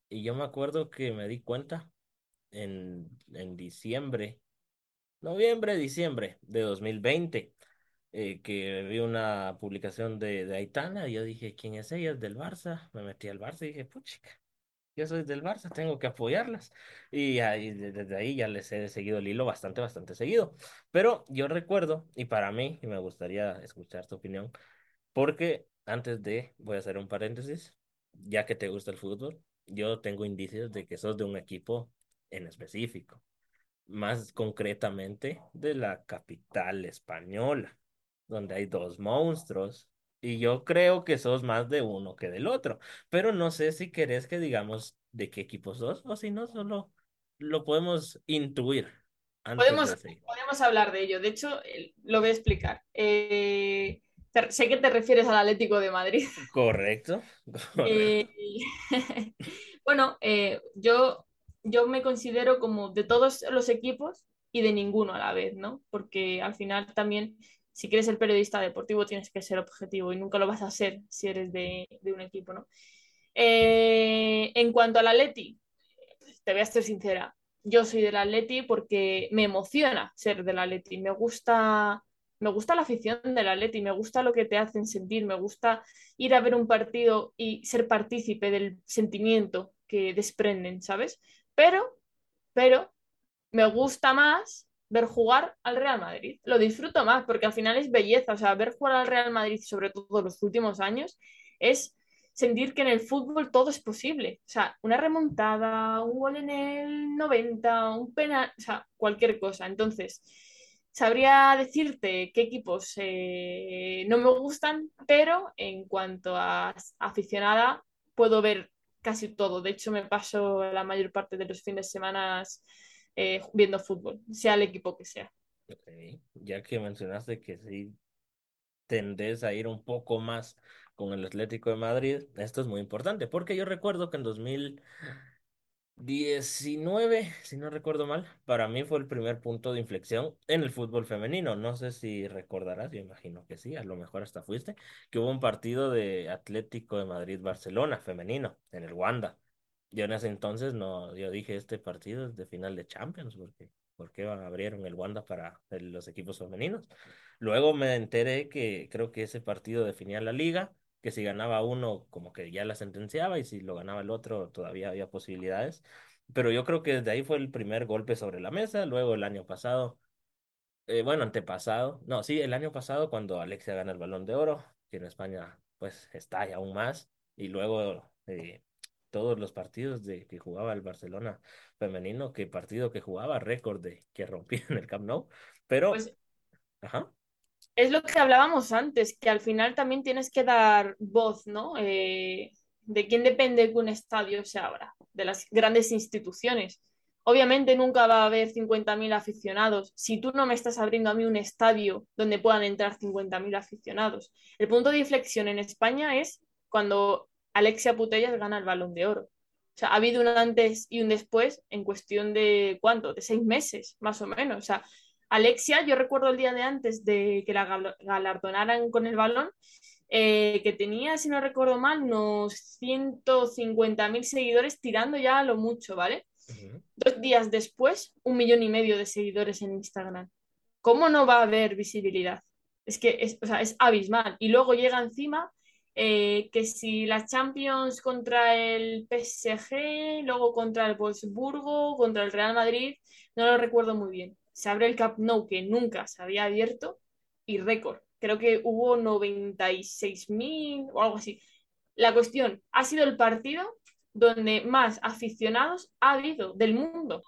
Y yo me acuerdo que me di cuenta en, en diciembre, noviembre, diciembre de 2020, eh, que vi una publicación de, de Aitana y yo dije, ¿quién es ella? Es del Barça. Me metí al Barça y dije, puchica, yo soy del Barça, tengo que apoyarlas. Y ahí, desde ahí ya les he seguido el hilo bastante, bastante seguido. Pero yo recuerdo, y para mí, y me gustaría escuchar tu opinión, porque antes de, voy a hacer un paréntesis, ya que te gusta el fútbol, yo tengo indicios de que sos de un equipo en específico, más concretamente de la capital española, donde hay dos monstruos y yo creo que sos más de uno que del otro, pero no sé si querés que digamos de qué equipo sos o si no, solo lo podemos intuir Podemos, podemos hablar de ello. De hecho, lo voy a explicar. Eh, te- sé que te refieres al Atlético de Madrid. Correcto, Eh, bueno, eh, yo, yo me considero como de todos los equipos y de ninguno a la vez, ¿no? Porque al final también, si quieres ser periodista deportivo, tienes que ser objetivo y nunca lo vas a ser si eres de, un equipo, ¿no? Eh, en cuanto al Atleti, te voy a ser sincera, yo soy del Atleti porque me emociona ser del Atleti, me gusta, me gusta la afición del Atleti, me gusta lo que te hacen sentir, me gusta ir a ver un partido y ser partícipe del sentimiento que desprenden, ¿sabes? Pero, pero me gusta más ver jugar al Real Madrid. Lo disfruto más porque al final es belleza. O sea, ver jugar al Real Madrid, sobre todo los últimos años, es sentir que en el fútbol todo es posible. O sea, una remontada, un gol en el 90, un penal, o sea, cualquier cosa. Entonces, sabría decirte qué equipos eh, no me gustan, pero en cuanto a aficionada, puedo ver casi todo. De hecho, me paso la mayor parte de los fines de semana eh, viendo fútbol, sea el equipo que sea. Ok, Ya que mencionaste que sí tendés a ir un poco más con el Atlético de Madrid, esto es muy importante, porque yo recuerdo que en 2000 19, si no recuerdo mal, para mí fue el primer punto de inflexión en el fútbol femenino. No sé si recordarás, yo imagino que sí, a lo mejor hasta fuiste, que hubo un partido de Atlético de Madrid-Barcelona femenino en el Wanda. Yo en ese entonces no, yo dije, este partido es de final de Champions, porque ¿por qué abrieron el Wanda para los equipos femeninos? Luego me enteré que creo que ese partido definía la liga que si ganaba uno, como que ya la sentenciaba, y si lo ganaba el otro, todavía había posibilidades. Pero yo creo que desde ahí fue el primer golpe sobre la mesa. Luego el año pasado, eh, bueno, antepasado, no, sí, el año pasado cuando Alexia gana el Balón de Oro, que en España pues estalla aún más, y luego eh, todos los partidos de que jugaba el Barcelona femenino, que partido que jugaba, récord de que rompía en el Camp Nou, pero, Pues ajá, es lo que hablábamos antes, que al final también tienes que dar voz, ¿no? Eh, ¿de quién depende que un estadio se abra? De las grandes instituciones. Obviamente nunca va a haber 50.000 aficionados si tú no me estás abriendo a mí un estadio donde puedan entrar 50.000 aficionados. El punto de inflexión en España es cuando Alexia Putellas gana el Balón de Oro. O sea, ha habido un antes y un después en cuestión de, ¿cuánto? De seis meses, más o menos. O sea, Alexia, yo recuerdo el día de antes de que la gal- galardonaran con el balón, eh, que tenía, si no recuerdo mal, unos 150.000 seguidores tirando ya a lo mucho, ¿vale? Dos días después, un millón y medio de seguidores en Instagram. ¿Cómo no va a haber visibilidad? Es que es, o sea, es abismal. Y luego llega encima eh, que si la Champions contra el PSG, luego contra el Wolfsburgo, contra el Real Madrid, no lo recuerdo muy bien. Se abre el Camp Nou, que nunca se había abierto, y récord. Creo que hubo 96.000 o algo así. La cuestión, ha sido el partido donde más aficionados ha habido del mundo.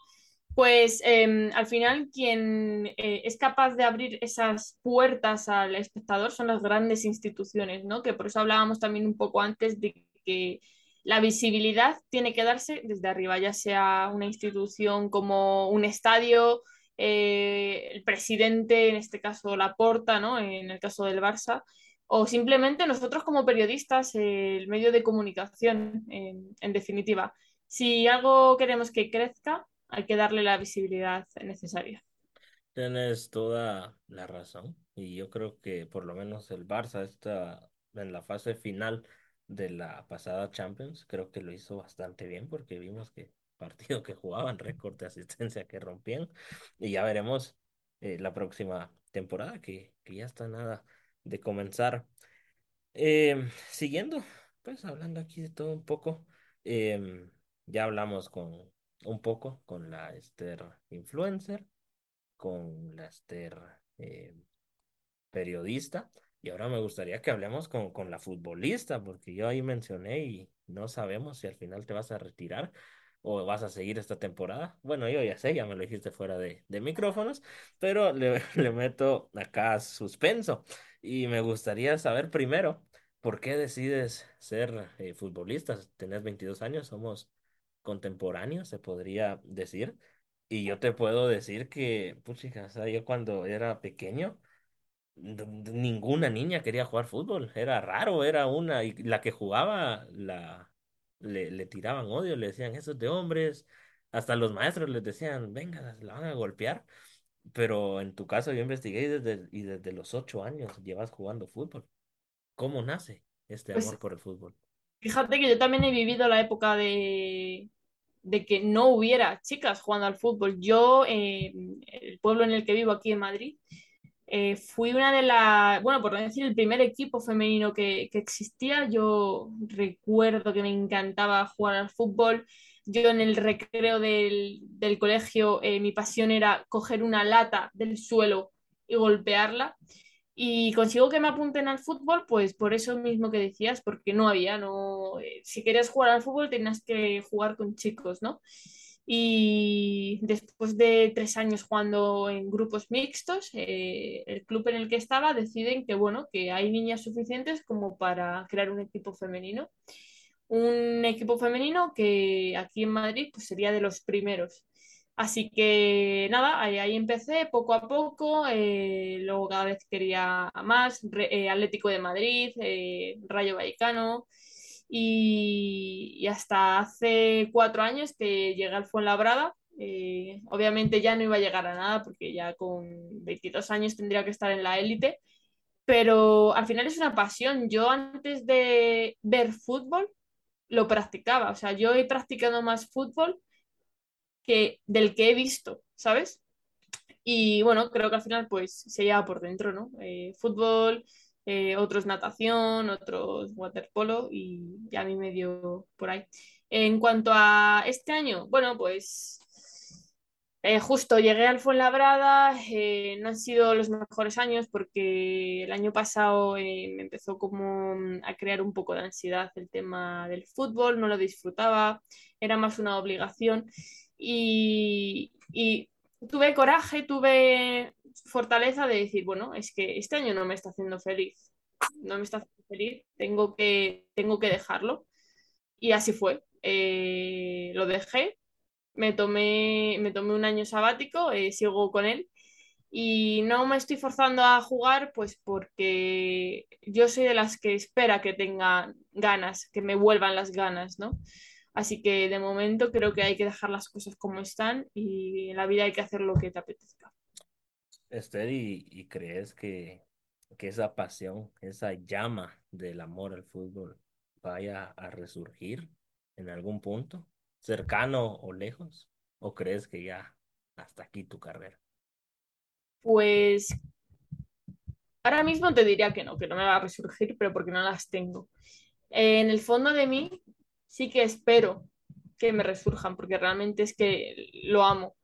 Pues eh, al final quien eh, es capaz de abrir esas puertas al espectador son las grandes instituciones, ¿no? Que por eso hablábamos también un poco antes de que la visibilidad tiene que darse desde arriba, ya sea una institución como un estadio, eh, el presidente, en este caso Laporta, ¿no? En el caso del Barça, o simplemente nosotros como periodistas, el medio de comunicación, en definitiva. Si algo queremos que crezca, hay que darle la visibilidad necesaria. Tienes toda la razón y yo creo que por lo menos el Barça está en la fase final de la pasada Champions, creo que lo hizo bastante bien porque vimos que partido que jugaban, récord de asistencia que rompían y ya veremos eh, la próxima temporada que, que ya está nada de comenzar. Em, siguiendo, pues hablando aquí de todo un poco, em, ya hablamos con un poco con la Esther influencer con la Esther eh, periodista. Y ahora me gustaría que hablemos con, con la futbolista, porque yo ahí mencioné y no sabemos si al final te vas a retirar o vas a seguir esta temporada. Bueno, yo ya sé, ya me lo dijiste fuera de, de micrófonos, pero le, le meto acá suspenso. Y me gustaría saber primero, ¿por qué decides ser eh, futbolista? Tenés 22 años, somos contemporáneos, se podría decir. Y yo te puedo decir que, puchica, o sea, yo cuando era pequeño, ninguna niña quería jugar fútbol. Era raro, era una, y la que jugaba, la, le, le tiraban odio, le decían, eso es de hombres. Hasta los maestros les decían, venga, la van a golpear. Pero en tu caso yo investigué y desde, y desde los ocho años llevas jugando fútbol. ¿Cómo nace este Pues amor por el fútbol? fíjate que yo también he vivido la época de, de que no hubiera chicas jugando al fútbol. Yo, eh, el pueblo en el que vivo aquí en Madrid, eh, fui una de las, bueno, por no decir el primer equipo femenino que, que existía. Yo recuerdo que me encantaba jugar al fútbol. Yo en el recreo del, del colegio, eh, mi pasión era coger una lata del suelo y golpearla. Y consigo que me apunten al fútbol, pues por eso mismo que decías, porque no había, no, eh, si querías jugar al fútbol tenías que jugar con chicos, ¿no? Y después de tres años jugando en grupos mixtos, eh, el club en el que estaba deciden que, bueno, que hay niñas suficientes como para crear un equipo femenino. Un equipo femenino que aquí en Madrid pues, sería de los primeros. Así que nada, ahí, ahí empecé poco a poco, eh, luego cada vez quería más, eh, Atlético de Madrid, eh, Rayo Vallecano, y, y hasta hace cuatro años que llegué al Fuenlabrada. Obviamente ya no iba a llegar a nada porque ya con 22 años tendría que estar en la élite, pero al final es una pasión. Yo antes de ver fútbol lo practicaba, o sea, yo he practicado más fútbol del que he visto, ¿sabes? Y bueno, creo que al final pues se lleva por dentro, ¿no? Eh, fútbol, eh, otros natación, otros waterpolo y ya a mí me dio por ahí. En cuanto a este año, bueno, pues eh, justo llegué al Fuenlabrada, no han sido los mejores años porque el año pasado me empezó como mm, a crear un poco de ansiedad el tema del fútbol, no lo disfrutaba, era más una obligación y, tuve coraje, tuve fortaleza de decir, bueno, es que este año no me está haciendo feliz, no me está haciendo feliz, tengo que, tengo que dejarlo. Y así fue. Eh, lo dejé, me tomé, me tomé un año sabático, eh, sigo con él y no me estoy forzando a jugar pues porque yo soy de las que espera que tenga ganas, que me vuelvan las ganas, ¿no? Así que de momento creo que hay que dejar las cosas como están y en la vida hay que hacer lo que te apetezca. Esther, ¿y, y crees que, que esa pasión, esa llama del amor al fútbol vaya a resurgir en algún punto, cercano o lejos? ¿O crees que ya hasta aquí tu carrera? Pues ahora mismo te diría que no, que no me va a resurgir, pero porque no las tengo. En el fondo de mí sí que espero que me resurjan, porque realmente es que lo amo.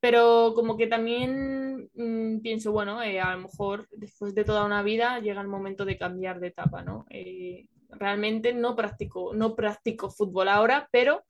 Pero como que también mm, pienso, bueno, eh, a lo mejor después de toda una vida llega el momento de cambiar de etapa, ¿no? Eh, realmente no practico, no practico fútbol ahora, pero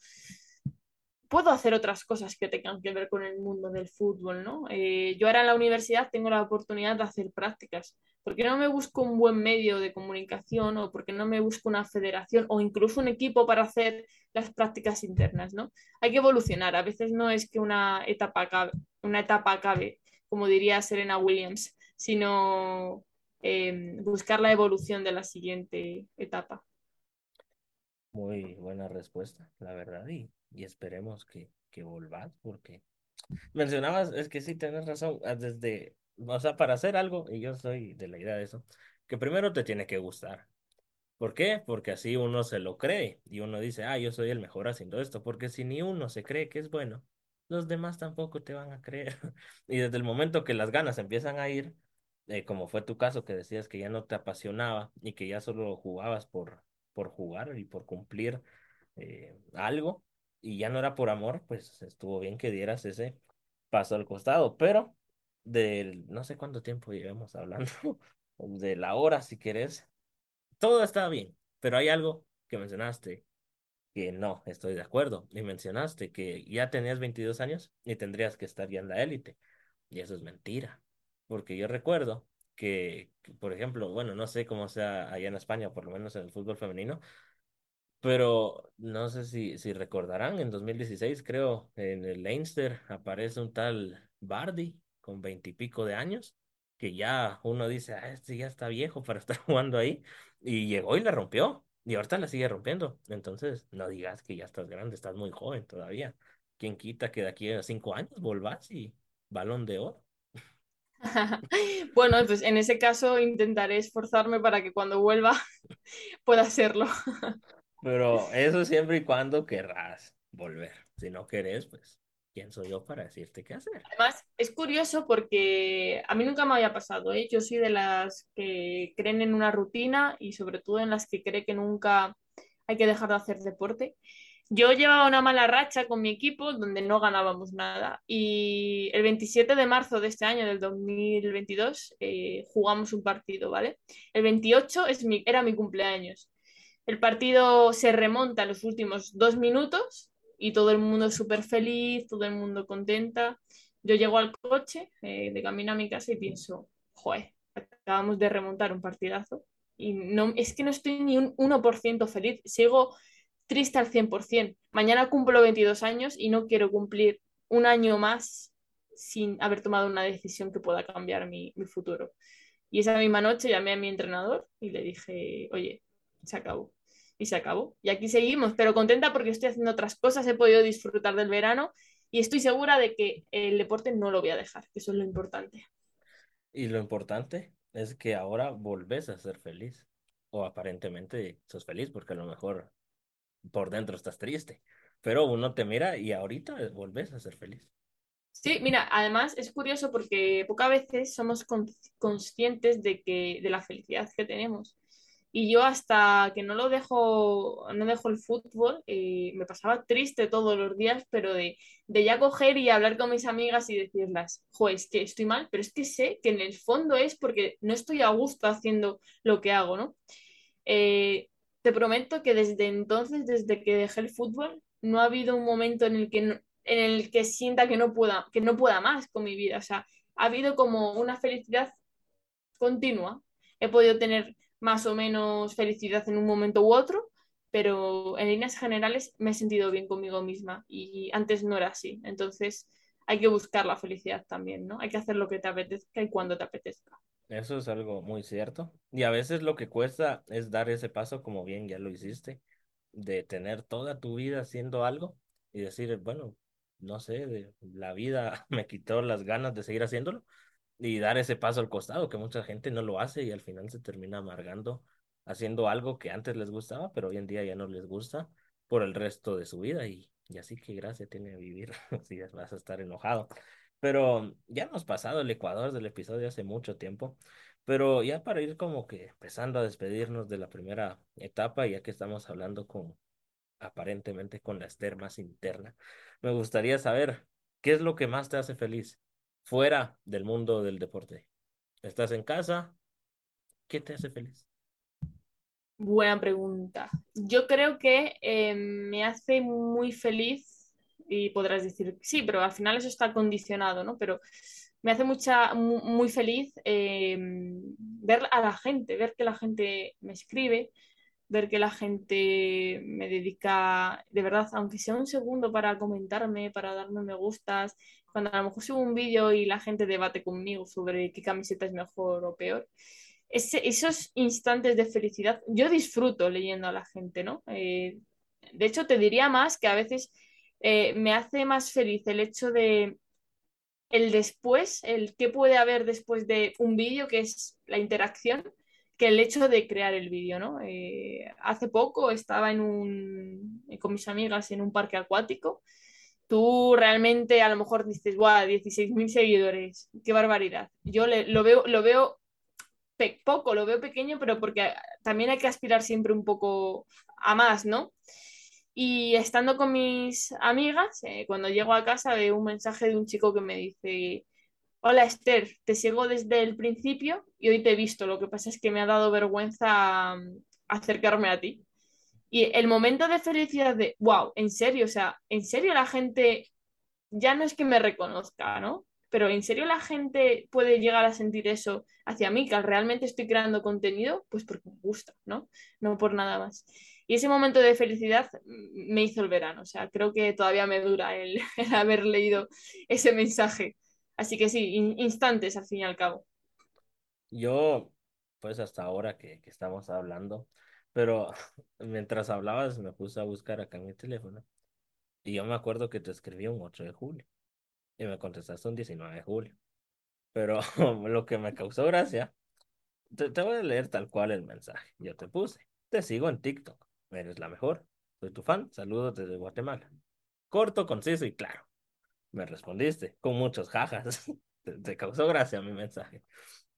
puedo hacer otras cosas que tengan que ver con el mundo del fútbol, ¿no? Eh, yo ahora en la universidad tengo la oportunidad de hacer prácticas. ¿Por qué no me busco un buen medio de comunicación o por qué no me busco una federación o incluso un equipo para hacer las prácticas internas, ¿no? Hay que evolucionar. A veces no es que una etapa acabe, una etapa acabe como diría Serena Williams, sino eh, buscar la evolución de la siguiente etapa. Muy buena respuesta, la verdad, y esperemos que, que volvás, porque mencionabas, es que sí, tienes razón, ah, desde, o sea, para hacer algo, y yo soy de la idea de eso, que primero te tiene que gustar. ¿Por qué? Porque así uno se lo cree y uno dice, ah, yo soy el mejor haciendo esto, porque si ni uno se cree que es bueno, los demás tampoco te van a creer. Y desde el momento que las ganas empiezan a ir, eh, como fue tu caso, que decías que ya no te apasionaba y que ya solo jugabas por, por jugar y por cumplir eh, algo, y ya no era por amor, pues estuvo bien que dieras ese paso al costado, pero del no sé cuánto tiempo llevamos hablando, de la hora si querés, todo está bien, pero hay algo que mencionaste que no, estoy de acuerdo. Y mencionaste que ya tenías 22 años y tendrías que estar ya en la élite. Y eso es mentira. Porque yo recuerdo que, que, por ejemplo, bueno, no sé cómo sea allá en España, por lo menos en el fútbol femenino, pero no sé si, si recordarán, en 2016 creo, en el Leinster aparece un tal Bardi con veintipico de años, que ya uno dice, ah, este ya está viejo para estar jugando ahí, y llegó y la rompió. Y ahorita la sigue rompiendo. Entonces, no digas que ya estás grande, estás muy joven todavía. ¿Quién quita que de aquí a cinco años volvás y balón de oro? bueno, pues en ese caso intentaré esforzarme para que cuando vuelva pueda hacerlo. Pero eso siempre y cuando querrás volver. Si no querés, pues, ¿quién soy yo para decirte qué hacer? Además, es curioso porque a mí nunca me había pasado, ¿eh? Yo soy de las que creen en una rutina y sobre todo en las que cree que nunca hay que dejar de hacer deporte. Yo llevaba una mala racha con mi equipo donde no ganábamos nada y el 27 de marzo de este año, del 2022, eh, jugamos un partido, ¿vale? El 28 es mi, era mi cumpleaños. El partido se remonta a los últimos dos minutos y todo el mundo súper feliz, todo el mundo contenta. Yo llego al coche eh, de camino a mi casa y pienso, joder, acabamos de remontar un partidazo y no, es que no estoy ni un 1% feliz, sigo triste al 100%. Mañana cumplo 22 años y no quiero cumplir un año más sin haber tomado una decisión que pueda cambiar mi, mi futuro. Y esa misma noche llamé a mi entrenador y le dije, oye, se acabó y se acabó. Y aquí seguimos, pero contenta porque estoy haciendo otras cosas, he podido disfrutar del verano y estoy segura de que el deporte no lo voy a dejar, que eso es lo importante. Y lo importante es que ahora volvés a ser feliz, o aparentemente sos feliz porque a lo mejor por dentro estás triste, pero uno te mira y ahorita volvés a ser feliz. Sí, mira, además es curioso porque pocas veces somos conscientes de que de la felicidad que tenemos. Y yo hasta que no lo dejo, no dejo el fútbol, eh, me pasaba triste todos los días, pero de, de, ya coger y hablar con mis amigas y decirlas, jo, es que estoy mal, pero es que sé que en el fondo es porque no estoy a gusto haciendo lo que hago, ¿no? Eh, te prometo que desde entonces, desde que dejé el fútbol, no ha habido un momento en el que, en el que sienta que no, pueda, que no pueda más con mi vida. O sea, ha habido como una felicidad continua. He podido tener más o menos felicidad en un momento u otro, pero en líneas generales me he sentido bien conmigo misma y antes no era así. Entonces hay que buscar la felicidad también, ¿no? Hay que hacer lo que te apetezca y cuando te apetezca. Eso es algo muy cierto. Y a veces lo que cuesta es dar ese paso, como bien ya lo hiciste, de tener toda tu vida haciendo algo y decir, bueno, no sé, la vida me quitó las ganas de seguir haciéndolo y dar ese paso al costado, que mucha gente no lo hace y al final se termina amargando haciendo algo que antes les gustaba, pero hoy en día ya no les gusta por el resto de su vida y, y así que gracia tiene vivir si vas a estar enojado. Pero ya hemos pasado el Ecuador del episodio hace mucho tiempo, pero ya para ir como que empezando a despedirnos de la primera etapa, ya que estamos hablando con aparentemente con la Esther más interna, me gustaría saber qué es lo que más te hace feliz fuera del mundo del deporte? ¿Estás en casa? ¿Qué te hace feliz? Buena pregunta. Yo creo que eh, me hace muy feliz y podrás decir, sí, pero al final eso está condicionado, ¿no? Pero me hace mucha, muy feliz eh, ver a la gente, ver que la gente me escribe, ver que la gente me dedica, de verdad, aunque sea un segundo para comentarme, para darme me gustas, cuando a lo mejor subo un vídeo y la gente debate conmigo sobre qué camiseta es mejor o peor. Ese, esos instantes de felicidad, yo disfruto leyendo a la gente, ¿no? Eh, de hecho, te diría más que a veces eh, me hace más feliz el hecho de el después, el qué puede haber después de un vídeo, que es la interacción, que el hecho de crear el vídeo, ¿no? Eh, hace poco estaba en un, con mis amigas en un parque acuático. Tú realmente a lo mejor dices, guau, 16.000 seguidores, qué barbaridad. Yo lo veo, lo veo poco, lo veo pequeño, pero porque también hay que aspirar siempre un poco a más, ¿no? Y estando con mis amigas, eh, cuando llego a casa veo un mensaje de un chico que me dice, hola Esther, te sigo desde el principio y hoy te he visto, lo que pasa es que me ha dado vergüenza mm, acercarme a ti. Y el momento de felicidad de, wow, en serio, o sea, en serio la gente ya no es que me reconozca, ¿no? Pero en serio la gente puede llegar a sentir eso hacia mí, que realmente estoy creando contenido, pues porque me gusta, ¿no? No por nada más. Y ese momento de felicidad me hizo el verano. O sea, creo que todavía me dura el, haber leído ese mensaje. Así que sí, instantes al fin y al cabo. Yo, pues hasta ahora que, estamos hablando, pero mientras hablabas me puse a buscar acá en mi teléfono. Y yo me acuerdo que te escribí un 8 de julio. Y me contestaste un 19 de julio. Pero lo que me causó gracia, te, te voy a leer tal cual el mensaje. Yo te puse, te sigo en TikTok. Eres la mejor. Soy tu fan. Saludos desde Guatemala. Corto, conciso y claro. Me respondiste con muchos jajas. Te, causó gracia mi mensaje.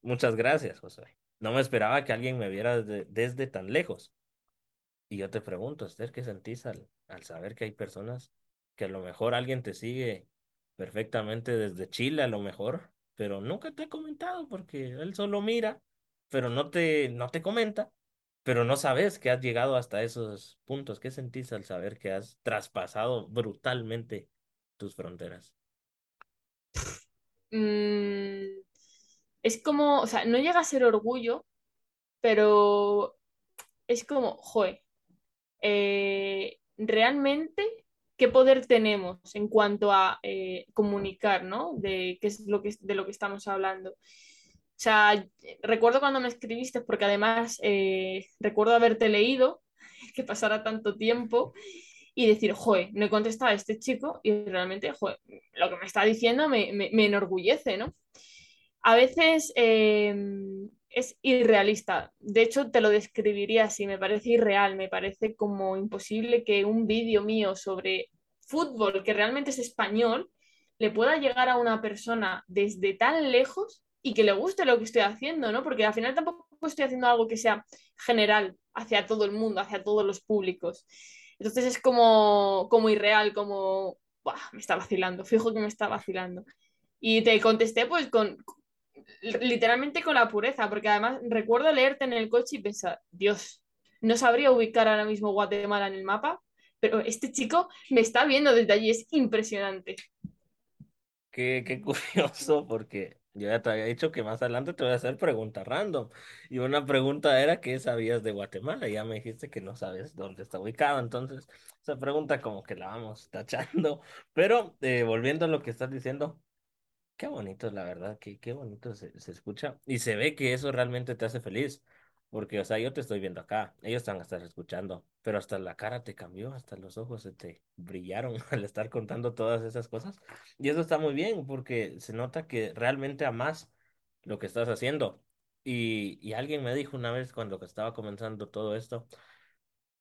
Muchas gracias, José. No me esperaba que alguien me viera desde, tan lejos. Y yo te pregunto, Esther, ¿qué sentís al, al saber que hay personas que a lo mejor alguien te sigue perfectamente desde Chile, a lo mejor, pero nunca te ha comentado porque él solo mira, pero no te, no te comenta pero no sabes que has llegado hasta esos puntos. ¿Qué sentís al saber que has traspasado brutalmente tus fronteras? Mm, es como, o sea, no llega a ser orgullo, pero es como, joder, eh, realmente, ¿qué poder tenemos en cuanto a eh, comunicar, ¿no? De qué es lo que, de lo que estamos hablando. O sea, recuerdo cuando me escribiste, porque además eh, recuerdo haberte leído, que pasara tanto tiempo, y decir, joe, no he contestado a este chico y realmente, joe, lo que me está diciendo me, me, enorgullece, ¿no? A veces eh, es irrealista. De hecho, te lo describiría así, me parece irreal, me parece como imposible que un vídeo mío sobre fútbol, que realmente es español, le pueda llegar a una persona desde tan lejos y que le guste lo que estoy haciendo, ¿no? Porque al final tampoco estoy haciendo algo que sea general hacia todo el mundo, hacia todos los públicos. Entonces es como, como irreal, como, me está vacilando, fijo que me está vacilando. Y te contesté pues con, literalmente con la pureza, porque además recuerdo leerte en el coche y pensar, Dios, no sabría ubicar ahora mismo Guatemala en el mapa, pero este chico me está viendo desde allí, es impresionante. Qué, qué curioso, porque yo ya te había dicho que más adelante te voy a hacer preguntas random. Y una pregunta era qué sabías de Guatemala. Ya me dijiste que no sabes dónde está ubicado. Entonces, esa pregunta como que la vamos tachando. Pero eh, volviendo a lo que estás diciendo, qué bonito, la verdad, que qué bonito se, se escucha. Y se ve que eso realmente te hace feliz. Porque, o sea, yo te estoy viendo acá, ellos están hasta escuchando, pero hasta la cara te cambió, hasta los ojos se te brillaron al estar contando todas esas cosas. Y eso está muy bien, porque se nota que realmente amas lo que estás haciendo. Y, y alguien me dijo una vez cuando estaba comenzando todo esto,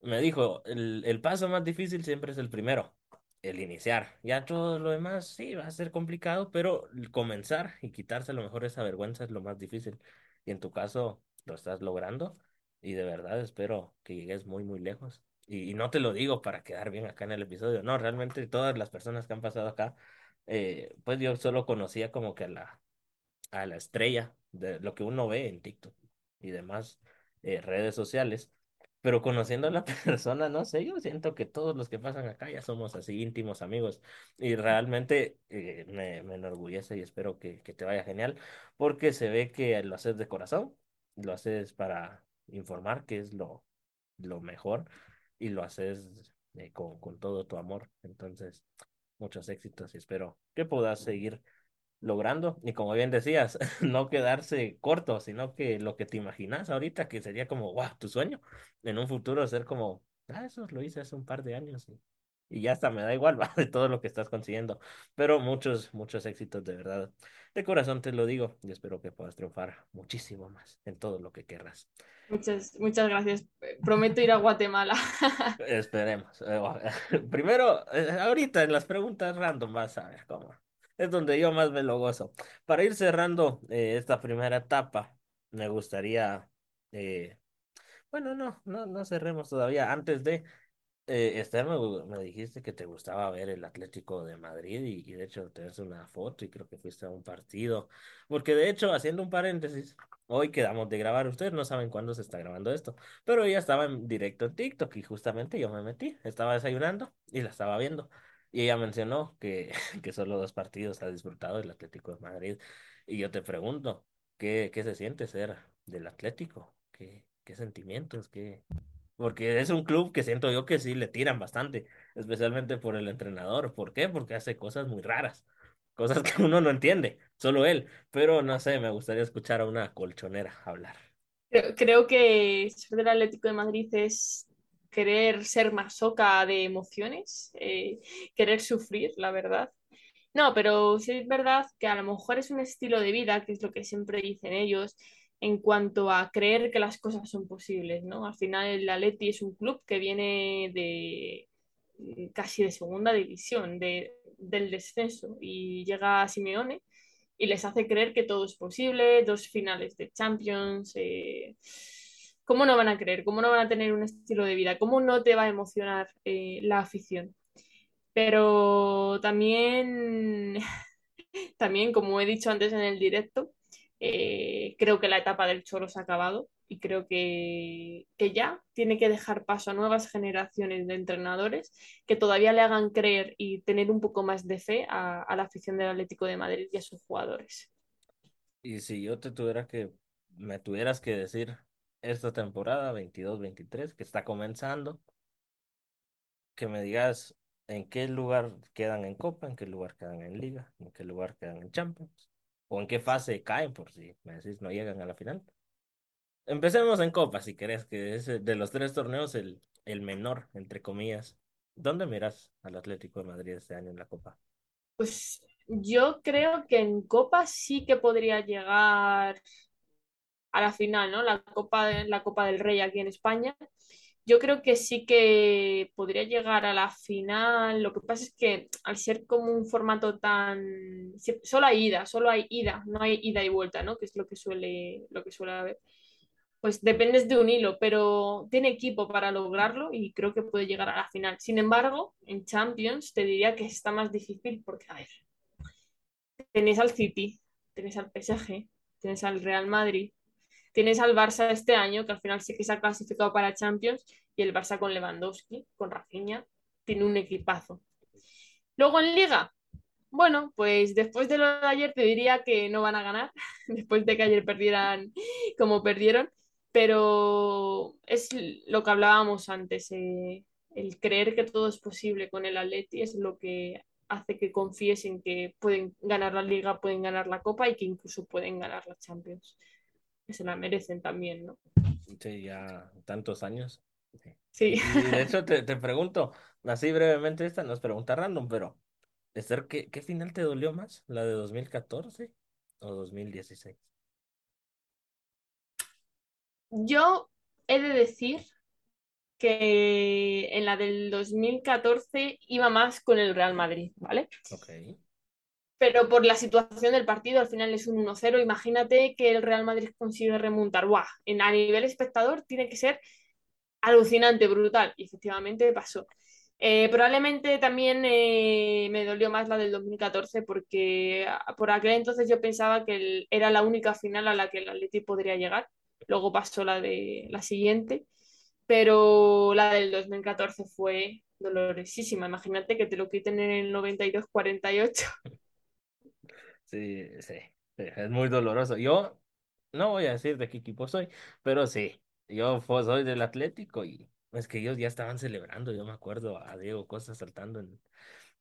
me dijo, el, el paso más difícil siempre es el primero, el iniciar. Ya todo lo demás sí va a ser complicado, pero comenzar y quitarse a lo mejor esa vergüenza es lo más difícil. Y en tu caso lo estás logrando y de verdad espero que llegues muy, muy lejos. Y, no te lo digo para quedar bien acá en el episodio, no, realmente todas las personas que han pasado acá, eh, pues yo solo conocía como que a la, a la estrella de lo que uno ve en TikTok y demás eh, redes sociales, pero conociendo a la persona, no sé, yo siento que todos los que pasan acá ya somos así íntimos amigos y realmente eh, me, me enorgullece y espero que, que te vaya genial porque se ve que lo haces de corazón, lo haces para informar, que es lo, lo mejor y lo haces eh, con, con todo tu amor. Entonces, muchos éxitos y espero que puedas seguir logrando. Y como bien decías, no quedarse corto, sino que lo que te imaginas ahorita, que sería como, wow, tu sueño, en un futuro ser como, ah, eso lo hice hace un par de años y, y ya está, me da igual, va, de todo lo que estás consiguiendo. Pero muchos, muchos éxitos de verdad. De corazón te lo digo y espero que puedas triunfar muchísimo más en todo lo que querrás. Muchas, muchas gracias. Prometo ir a Guatemala. Esperemos. Eh, Primero, eh, ahorita en las preguntas random vas a ver cómo. Es donde yo más me lo gozo. Para ir cerrando eh, esta primera etapa, me gustaría, eh, bueno, no, no, no cerremos todavía. Antes de, eh, Esther, me, dijiste que te gustaba ver el Atlético de Madrid y, y de hecho tenés una foto y creo que fuiste a un partido. Porque de hecho, haciendo un paréntesis, hoy quedamos de grabar. Ustedes no saben cuándo se está grabando esto, pero ella estaba en directo en TikTok y justamente yo me metí. Estaba desayunando y la estaba viendo. Y ella mencionó que, que solo dos partidos ha disfrutado el Atlético de Madrid. Y yo te pregunto, ¿qué, qué se siente ser del Atlético? ¿Qué, qué sentimientos? ¿Qué, porque es un club que siento yo que sí le tiran bastante, especialmente por el entrenador. ¿Por qué? Porque hace cosas muy raras, cosas que uno no entiende, solo él. Pero no sé, me gustaría escuchar a una colchonera hablar. Creo, creo que ser del Atlético de Madrid es querer ser masoca de emociones, eh, querer sufrir, la verdad. No, pero sí es verdad que a lo mejor es un estilo de vida, que es lo que siempre dicen ellos, en cuanto a creer que las cosas son posibles, ¿no? Al final el Atleti es un club que viene de casi de segunda división, de, del descenso, y llega a Simeone y les hace creer que todo es posible, dos finales de Champions. Eh, ¿Cómo no van a creer? ¿Cómo no van a tener un estilo de vida? ¿Cómo no te va a emocionar eh, la afición? Pero también, también, como he dicho antes en el directo, eh, creo que la etapa del Cholo se ha acabado y creo que, que, ya tiene que dejar paso a nuevas generaciones de entrenadores que todavía le hagan creer y tener un poco más de fe a, a la afición del Atlético de Madrid y a sus jugadores. Y si yo te tuviera que, me tuvieras que decir esta temporada veintidós veintitrés que está comenzando, que me digas en qué lugar quedan en Copa, en qué lugar quedan en Liga, en qué lugar quedan en Champions, o en qué fase caen por si me decís no llegan a la final. Empecemos en Copa, si querés, que es eh, de los tres torneos el, el menor, entre comillas. ¿Dónde miras al Atlético de Madrid este año en la Copa? Pues yo creo que en Copa sí que podría llegar a la final, ¿no? La Copa, de, la Copa del Rey aquí en España. Yo creo que sí que podría llegar a la final. Lo que pasa es que al ser como un formato tan... Solo hay ida, solo hay ida, no hay ida y vuelta, ¿no? Que es lo que suele, lo que suele haber. Pues dependes de un hilo, pero tiene equipo para lograrlo y creo que puede llegar a la final. Sin embargo, en Champions te diría que está más difícil porque, a ver, tenéis al City, tenéis al PSG, tienes al Real Madrid, tienes al Barça este año, que al final sí que se ha clasificado para Champions, y el Barça con Lewandowski, con Rafinha, tiene un equipazo. Luego en Liga, bueno, pues después de lo de ayer te diría que no van a ganar, después de que ayer perdieran como perdieron, pero es lo que hablábamos antes, eh, el creer que todo es posible con el Atleti es lo que hace que confíes en que pueden ganar la Liga, pueden ganar la Copa y que incluso pueden ganar la Champions que se la merecen también, ¿no? Sí, ya tantos años. Sí. Y de hecho te, te pregunto, así brevemente, esta no es pregunta random, pero Esther, ¿qué, qué final te dolió más? ¿La de 2014 o 2016? Yo he de decir que en la del 2014 iba más con el Real Madrid, ¿vale? Ok. Pero por la situación del partido, al final es un 1-0. Imagínate que el Real Madrid consigue remontar. ¡Guau! En, a nivel espectador tiene que ser alucinante, brutal. Y efectivamente pasó. Eh, probablemente también eh, me dolió más la del 2014 porque por aquel entonces yo pensaba que el, era la única final a la que el Atleti podría llegar. Luego pasó la de la siguiente pero la del 2014 fue dolorosísima. Imagínate que te lo quiten en el 92-48. Sí, sí, sí, es muy doloroso. Yo no voy a decir de qué equipo soy, pero sí, yo fo- soy del Atlético y es que ellos ya estaban celebrando. Yo me acuerdo a Diego Costa saltando en,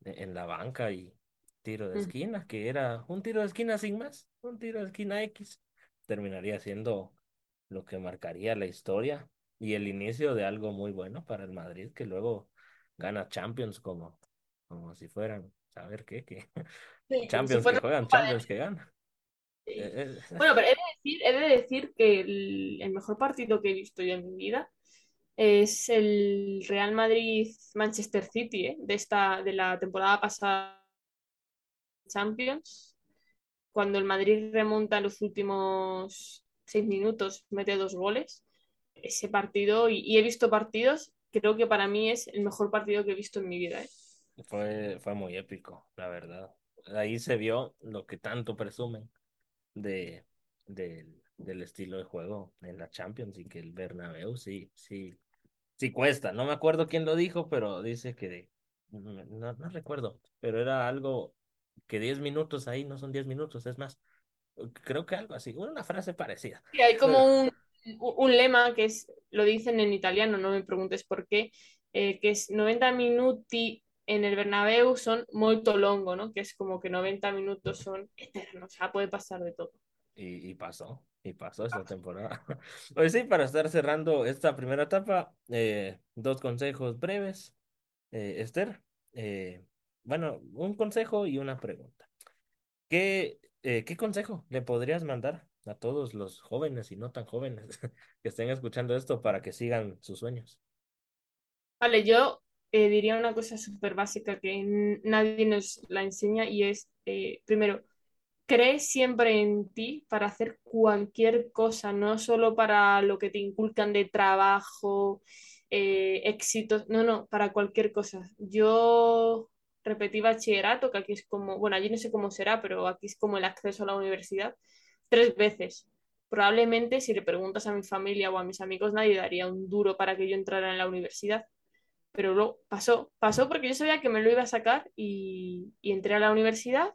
en la banca y tiro de esquina, que era un tiro de esquina sin más, un tiro de esquina X. Terminaría siendo lo que marcaría la historia y el inicio de algo muy bueno para el Madrid, que luego gana Champions como, como si fueran, qué, que Sí, como si Champions que juegan, de Champions que ganan. Sí. Eh, eh, Bueno, pero he de decir, he de decir que el, el mejor partido que he visto yo en mi vida es el Real Madrid-Manchester City, ¿eh? de esta, de la temporada pasada Champions, cuando el Madrid remonta en los últimos seis minutos, mete dos goles. Ese partido, y, y he visto partidos, creo que para mí es el mejor partido que he visto en mi vida, ¿eh? Fue, fue muy épico, la verdad. Ahí se vio lo que tanto presumen de, del del estilo de juego en la Champions y que el Bernabéu sí, sí, sí cuesta. No me acuerdo quién lo dijo, pero dice que, no, no recuerdo, pero era algo que 10 minutos ahí no son 10 minutos, es más, creo que algo así, una frase parecida. Y hay Pero, como un, un lema que es, lo dicen en italiano, no me preguntes por qué, eh, que es 90 minuti en el Bernabéu son molto longo, ¿no? Que es como que 90 minutos son eternos, o sea, puede pasar de todo. y, y pasó, y pasó esta temporada. Pues sí, para estar cerrando esta primera etapa, eh, dos consejos breves. Eh, Esther, eh, bueno, un consejo y una pregunta. ¿Qué, eh, ¿qué consejo le podrías mandar a todos los jóvenes y no tan jóvenes que estén escuchando esto para que sigan sus sueños? Vale, yo eh, diría una cosa súper básica que nadie nos la enseña y es, eh, primero, cree siempre en ti para hacer cualquier cosa, no solo para lo que te inculcan de trabajo, eh, éxitos, no, no, para cualquier cosa. Yo repetí bachillerato, que aquí es como, bueno, allí no sé cómo será, pero aquí es como el acceso a la universidad, tres veces. Probablemente si le preguntas a mi familia o a mis amigos, nadie daría un duro para que yo entrara en la universidad. Pero luego pasó, pasó porque yo sabía que me lo iba a sacar y, entré a la universidad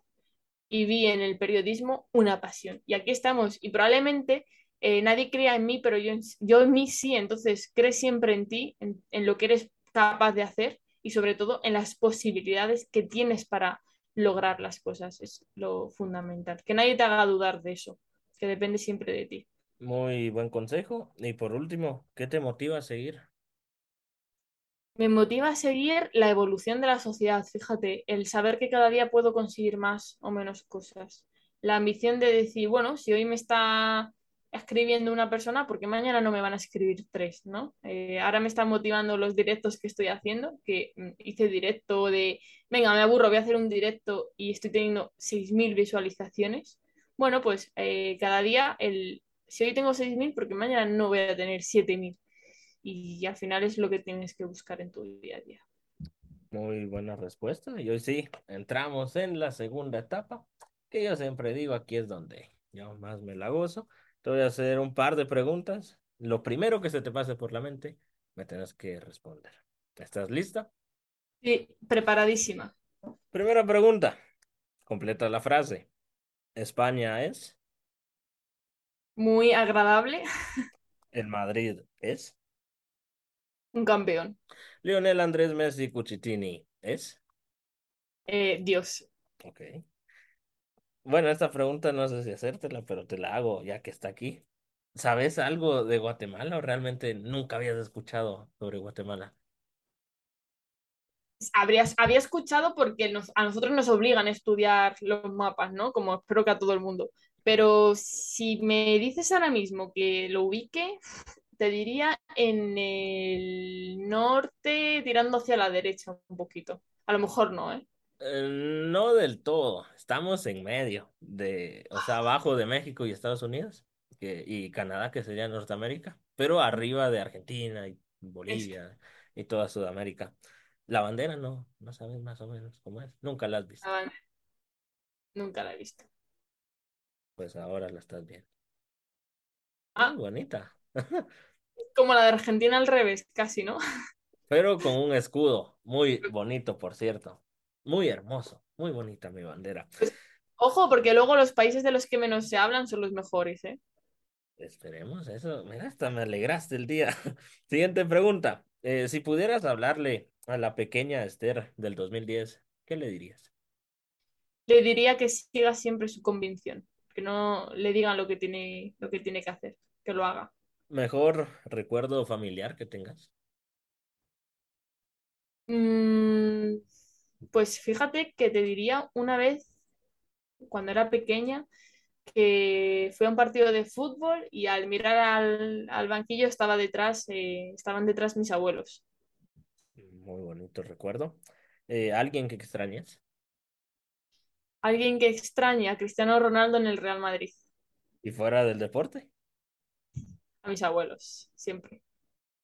y vi en el periodismo una pasión. Y aquí estamos. Y probablemente eh, nadie crea en mí, pero yo yo en mí sí. Entonces, cree siempre en ti, en, en lo que eres capaz de hacer y sobre todo en las posibilidades que tienes para lograr las cosas. Es lo fundamental. Que nadie te haga dudar de eso, que depende siempre de ti. Muy buen consejo. Y por último, ¿qué te motiva a seguir? Me motiva a seguir la evolución de la sociedad, fíjate, el saber que cada día puedo conseguir más o menos cosas. La ambición de decir, bueno, si hoy me está escribiendo una persona, porque mañana no me van a escribir tres, ¿no? Eh, ahora me están motivando los directos que estoy haciendo, que mm, hice directo de, venga, me aburro, voy a hacer un directo y estoy teniendo 6.000 visualizaciones. Bueno, pues eh, cada día, el, si hoy tengo 6.000, porque mañana no voy a tener 7.000 y al final es lo que tienes que buscar en tu día a día. Muy buena respuesta. Y hoy sí, entramos en la segunda etapa, que yo siempre digo, aquí es donde yo más me la gozo. Te voy a hacer un par de preguntas. Lo primero que se te pase por la mente, me tienes que responder. ¿Estás lista? Sí, preparadísima. Primera pregunta. Completa la frase. España es, Muy agradable, el Madrid es, un campeón. Lionel Andrés Messi Cuchitini es. Eh, Dios. Ok. Bueno, esta pregunta no sé si hacértela, pero te la hago ya que está aquí. ¿Sabes algo de Guatemala o realmente nunca habías escuchado sobre Guatemala? Habrías, había escuchado porque nos, a nosotros nos obligan a estudiar los mapas, ¿no? Como espero que a todo el mundo. Pero si me dices ahora mismo que lo ubique, te diría en el norte, tirando hacia la derecha un poquito. A lo mejor no, ¿eh? Eh, no del todo. Estamos en medio de, o sea, abajo de México y Estados Unidos que, y Canadá, que sería Norteamérica, pero arriba de Argentina y Es- Bolivia y toda Sudamérica. La bandera no, no sabes más o menos cómo es. Nunca la has visto. nunca la he visto. Pues ahora la estás viendo. Muy Ah, bonita. Como la de Argentina al revés, casi, ¿no? pero con un escudo muy bonito, por cierto. Muy hermoso, muy bonita mi bandera. Pues, ojo, porque luego los países de los que menos se hablan son los mejores, ¿eh? Esperemos eso. Mira, hasta me alegraste el día. Siguiente pregunta. Eh, si pudieras hablarle a la pequeña Esther del 2010, ¿qué le dirías? Le diría que siga siempre su convicción, que no le digan lo que tiene, lo que tiene que hacer, que lo haga. Mejor recuerdo familiar que tengas. Mm, pues fíjate que te diría una vez, cuando era pequeña, que fue a un partido de fútbol y al mirar al, al banquillo estaba detrás, eh, estaban detrás mis abuelos. Muy bonito recuerdo. Eh, ¿alguien que extrañes? Alguien que extraña a Cristiano Ronaldo en el Real Madrid. ¿Y fuera del deporte? A mis abuelos, siempre.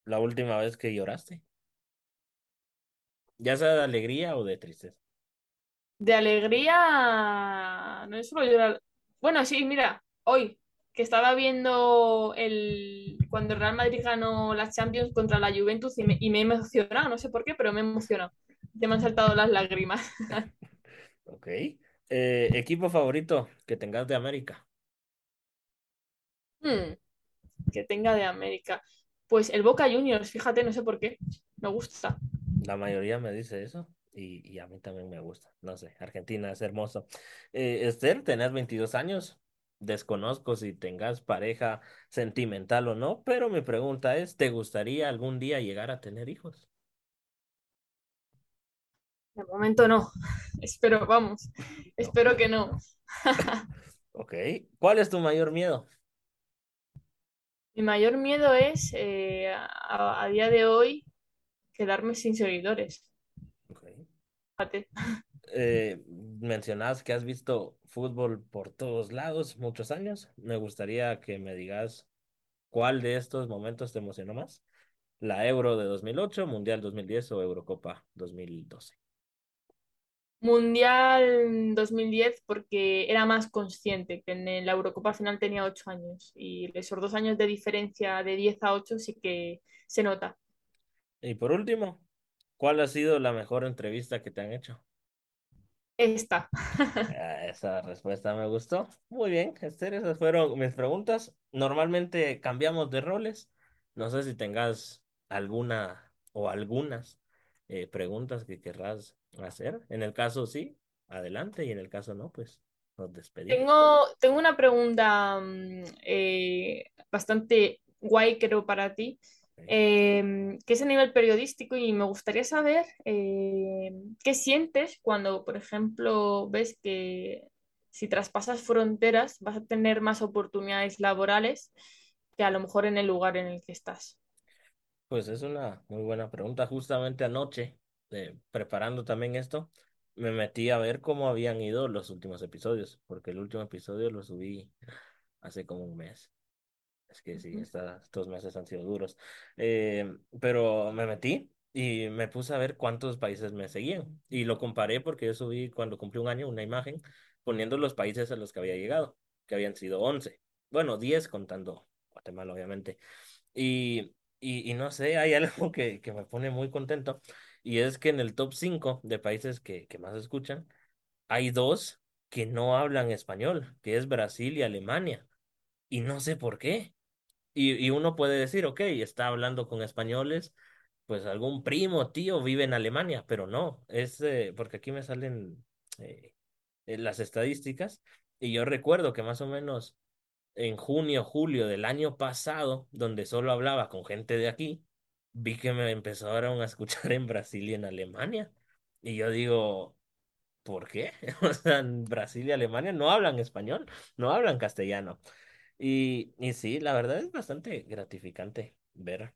¿La última vez que lloraste? ¿Ya sea de alegría o de tristeza? De alegría, no es solo llorar. Bueno, sí, mira, hoy que estaba viendo el cuando el Real Madrid ganó la Champions contra la Juventus y me, y me he emocionado, no sé por qué, pero me he emocionado. Ya me han saltado las lágrimas. Ok. Eh, ¿equipo favorito que tengas de América? Hmm, que tenga de América. Pues el Boca Juniors, fíjate, no sé por qué. Me gusta. La mayoría me dice eso y, y a mí también me gusta. No sé, Argentina es hermoso. Eh, Esther, tenés 22 años. Desconozco si tengas pareja sentimental o no, pero mi pregunta es, ¿te gustaría algún día llegar a tener hijos? De momento no. Espero, vamos. Espero que no. Ok. ¿Cuál es tu mayor miedo? Mi mayor miedo es, eh, a, a día de hoy, quedarme sin seguidores. Ok. Fíjate. Eh, mencionabas que has visto fútbol por todos lados muchos años. Me gustaría que me digas cuál de estos momentos te emocionó más. La Euro de 2008, Mundial 2010 o Eurocopa 2012. Mundial 2010 porque era más consciente que en la Eurocopa final tenía 8 años y esos dos años de diferencia de 10 a 8 sí que se nota. Y por último, ¿cuál ha sido la mejor entrevista que te han hecho? Esta. Ah, Esa respuesta me gustó. Muy bien, Esther, esas fueron mis preguntas. Normalmente cambiamos de roles. No sé si tengas alguna o algunas eh, preguntas que querrás hacer. En el caso sí, adelante, y en el caso no, pues nos despedimos. Tengo, tengo una pregunta mm, eh, bastante guay, creo, para ti, eh, que es a nivel periodístico y me gustaría saber eh, qué sientes cuando, por ejemplo, ves que si traspasas fronteras vas a tener más oportunidades laborales que a lo mejor en el lugar en el que estás. Pues es una muy buena pregunta. Justamente anoche, eh, preparando también esto, me metí a ver cómo habían ido los últimos episodios, porque el último episodio lo subí hace como un mes. Es que sí, esta- estos meses han sido duros. Eh, pero me metí y me puse a ver cuántos países me seguían. Y lo comparé porque yo subí cuando cumplí un año una imagen poniendo los países a los que había llegado, que habían sido once Bueno, 10 contando Guatemala, obviamente. Y, y, y no sé, hay algo que, que me pone muy contento. Y es que en el top 5 de países que, que más escuchan, hay dos que no hablan español, que es Brasil y Alemania. Y no sé por qué. Y, y uno puede decir, ok, está hablando con españoles, pues algún primo, tío vive en Alemania, pero no, es eh, porque aquí me salen eh, eh, las estadísticas y yo recuerdo que más o menos en junio, julio del año pasado, donde solo hablaba con gente de aquí, vi que me empezaron a escuchar en Brasil y en Alemania. Y yo digo, ¿por qué? O sea, en Brasil y Alemania no hablan español, no hablan castellano. Y, y sí, la verdad es bastante gratificante ver.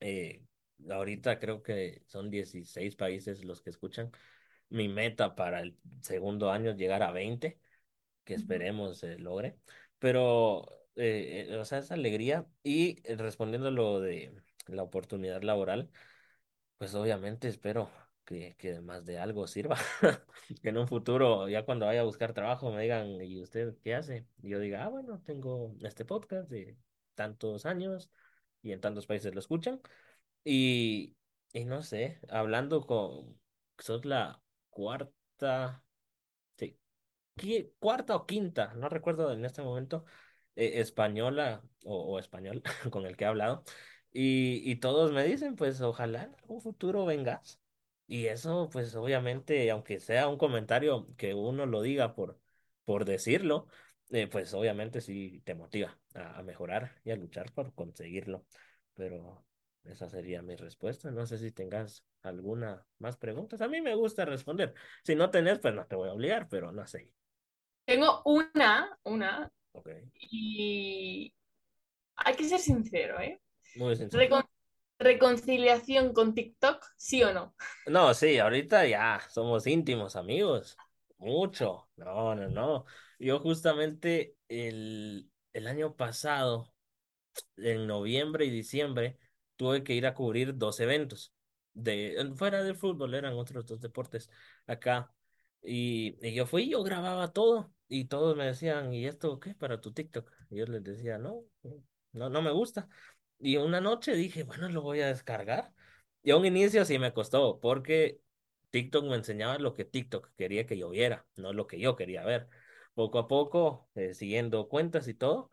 eh, ahorita creo que son 16 países los que escuchan. Mi meta para el segundo año es llegar a 20 que esperemos se logre. Pero, eh, eh, o sea, esa alegría. Y eh, respondiendo lo de la oportunidad laboral, pues obviamente espero que, que más de algo sirva. Que en un futuro, ya cuando vaya a buscar trabajo, me digan, ¿y usted qué hace? Y yo diga, ah, bueno, tengo este podcast de tantos años y en tantos países lo escuchan. Y, y no sé, hablando con, sos la cuarta, sí, cuarta o quinta, no recuerdo en este momento, eh, española o español con el que he hablado. Y, y todos me dicen, pues ojalá en algún futuro vengas. Y eso, pues obviamente, aunque sea un comentario que uno lo diga por, por decirlo, eh, pues obviamente sí te motiva a, a mejorar y a luchar por conseguirlo. Pero esa sería mi respuesta. No sé si tengas alguna más preguntas. A mí me gusta responder. Si no tenés, pues no te voy a obligar, pero no sé. Tengo una, una, Ok, y hay que ser sincero, ¿eh? Muy sincero. Recon- reconciliación con TikTok, ¿sí o no? No, sí, ahorita ya somos íntimos amigos. Mucho. No, no, no. Yo justamente el, el año pasado, en noviembre y diciembre, tuve que ir a cubrir dos eventos. De, fuera del fútbol, eran otros dos deportes acá. Y, y yo fui, yo grababa todo. Y todos me decían, ¿y esto qué? Para tu TikTok. Y yo les decía, no, no, no me gusta. Y una noche dije, bueno, lo voy a descargar. Y a un inicio sí me costó, porque TikTok me enseñaba lo que TikTok quería que yo viera, no lo que yo quería ver. Poco a poco, eh, siguiendo cuentas y todo,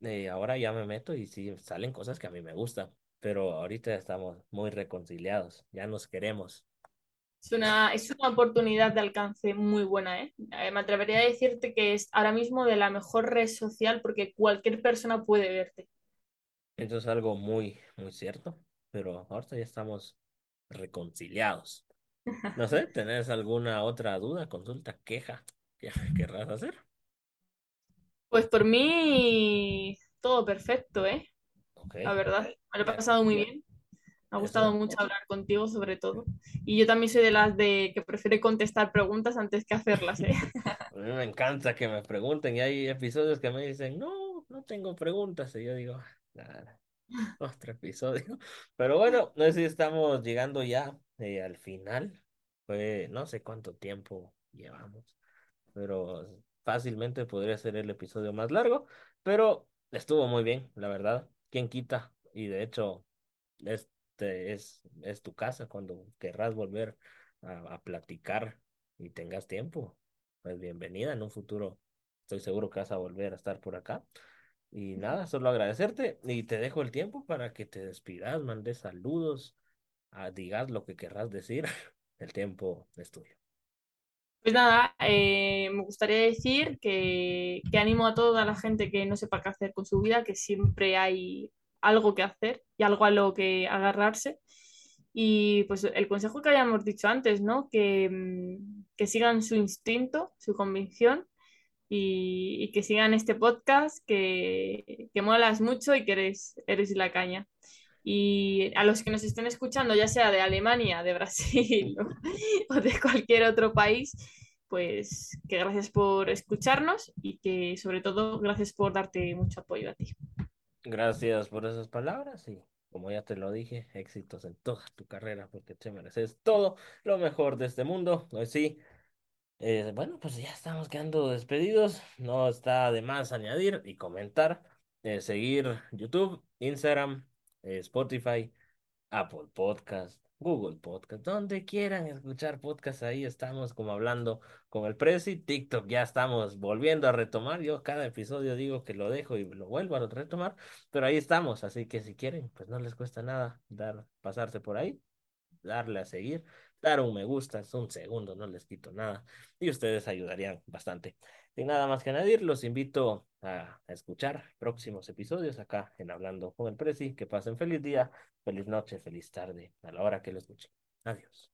eh, ahora ya me meto y sí salen cosas que a mí me gustan. Pero ahorita estamos muy reconciliados, ya nos queremos. Es una, es una oportunidad de alcance muy buena, ¿eh? Eh, Me atrevería a decirte que es ahora mismo de la mejor red social porque cualquier persona puede verte. Eso es algo muy, muy cierto, pero ahorita ya estamos reconciliados. No sé, ¿tenés alguna otra duda, consulta, queja que querrás hacer? Pues por mí, todo perfecto, ¿eh? La verdad, me lo he pasado muy bien. Me ha gustado eso. mucho hablar contigo, sobre todo. Y yo también soy de las de que prefiere contestar preguntas antes que hacerlas, ¿eh? A mí me encanta que me pregunten y hay episodios que me dicen, no, no tengo preguntas. Y yo digo, "Ah, nada, otro episodio. Pero bueno, no sé si estamos llegando ya eh, al final. No sé cuánto tiempo llevamos, pero fácilmente podría ser el episodio más largo. Pero estuvo muy bien, la verdad. ¿Quién quita? Y de hecho, este es, es tu casa cuando querrás volver a, a platicar y tengas tiempo. Pues bienvenida en un futuro. Estoy seguro que vas a volver a estar por acá. Y nada, solo agradecerte y te dejo el tiempo para que te despidas, mandes saludos, ah, digas lo que querrás decir. El tiempo es tuyo. Pues nada, eh, me gustaría decir que, que animo a toda la gente que no sepa qué hacer con su vida, que siempre hay algo que hacer y algo a lo que agarrarse. Y pues el consejo que habíamos dicho antes, ¿no? Que, mm, que sigan su instinto, su convicción y, y que sigan este podcast, que, que molas mucho y que eres, eres la caña. Y a los que nos estén escuchando, ya sea de Alemania, de Brasil o, o de cualquier otro país, pues que gracias por escucharnos y que sobre todo gracias por darte mucho apoyo a ti. Gracias por esas palabras y como ya te lo dije, éxitos en toda tu carrera porque te mereces todo lo mejor de este mundo. Hoy sí. Eh, bueno, pues ya estamos quedando despedidos. No está de más añadir y comentar, eh, seguir YouTube, Instagram, eh, Spotify, Apple Podcast, Google Podcast, donde quieran escuchar podcast, ahí estamos como hablando con el Prezi, TikTok ya estamos volviendo a retomar. Yo cada episodio digo que lo dejo y lo vuelvo a retomar, pero ahí estamos, así que si quieren, pues no les cuesta nada dar, pasarse por ahí darle a seguir, dar un me gusta, es un segundo, no les quito nada y ustedes ayudarían bastante. Sin nada más que añadir, los invito a, escuchar próximos episodios acá en Hablando con el Prezi. Que pasen feliz día, feliz noche, feliz tarde, a la hora que lo escuchen. Adiós.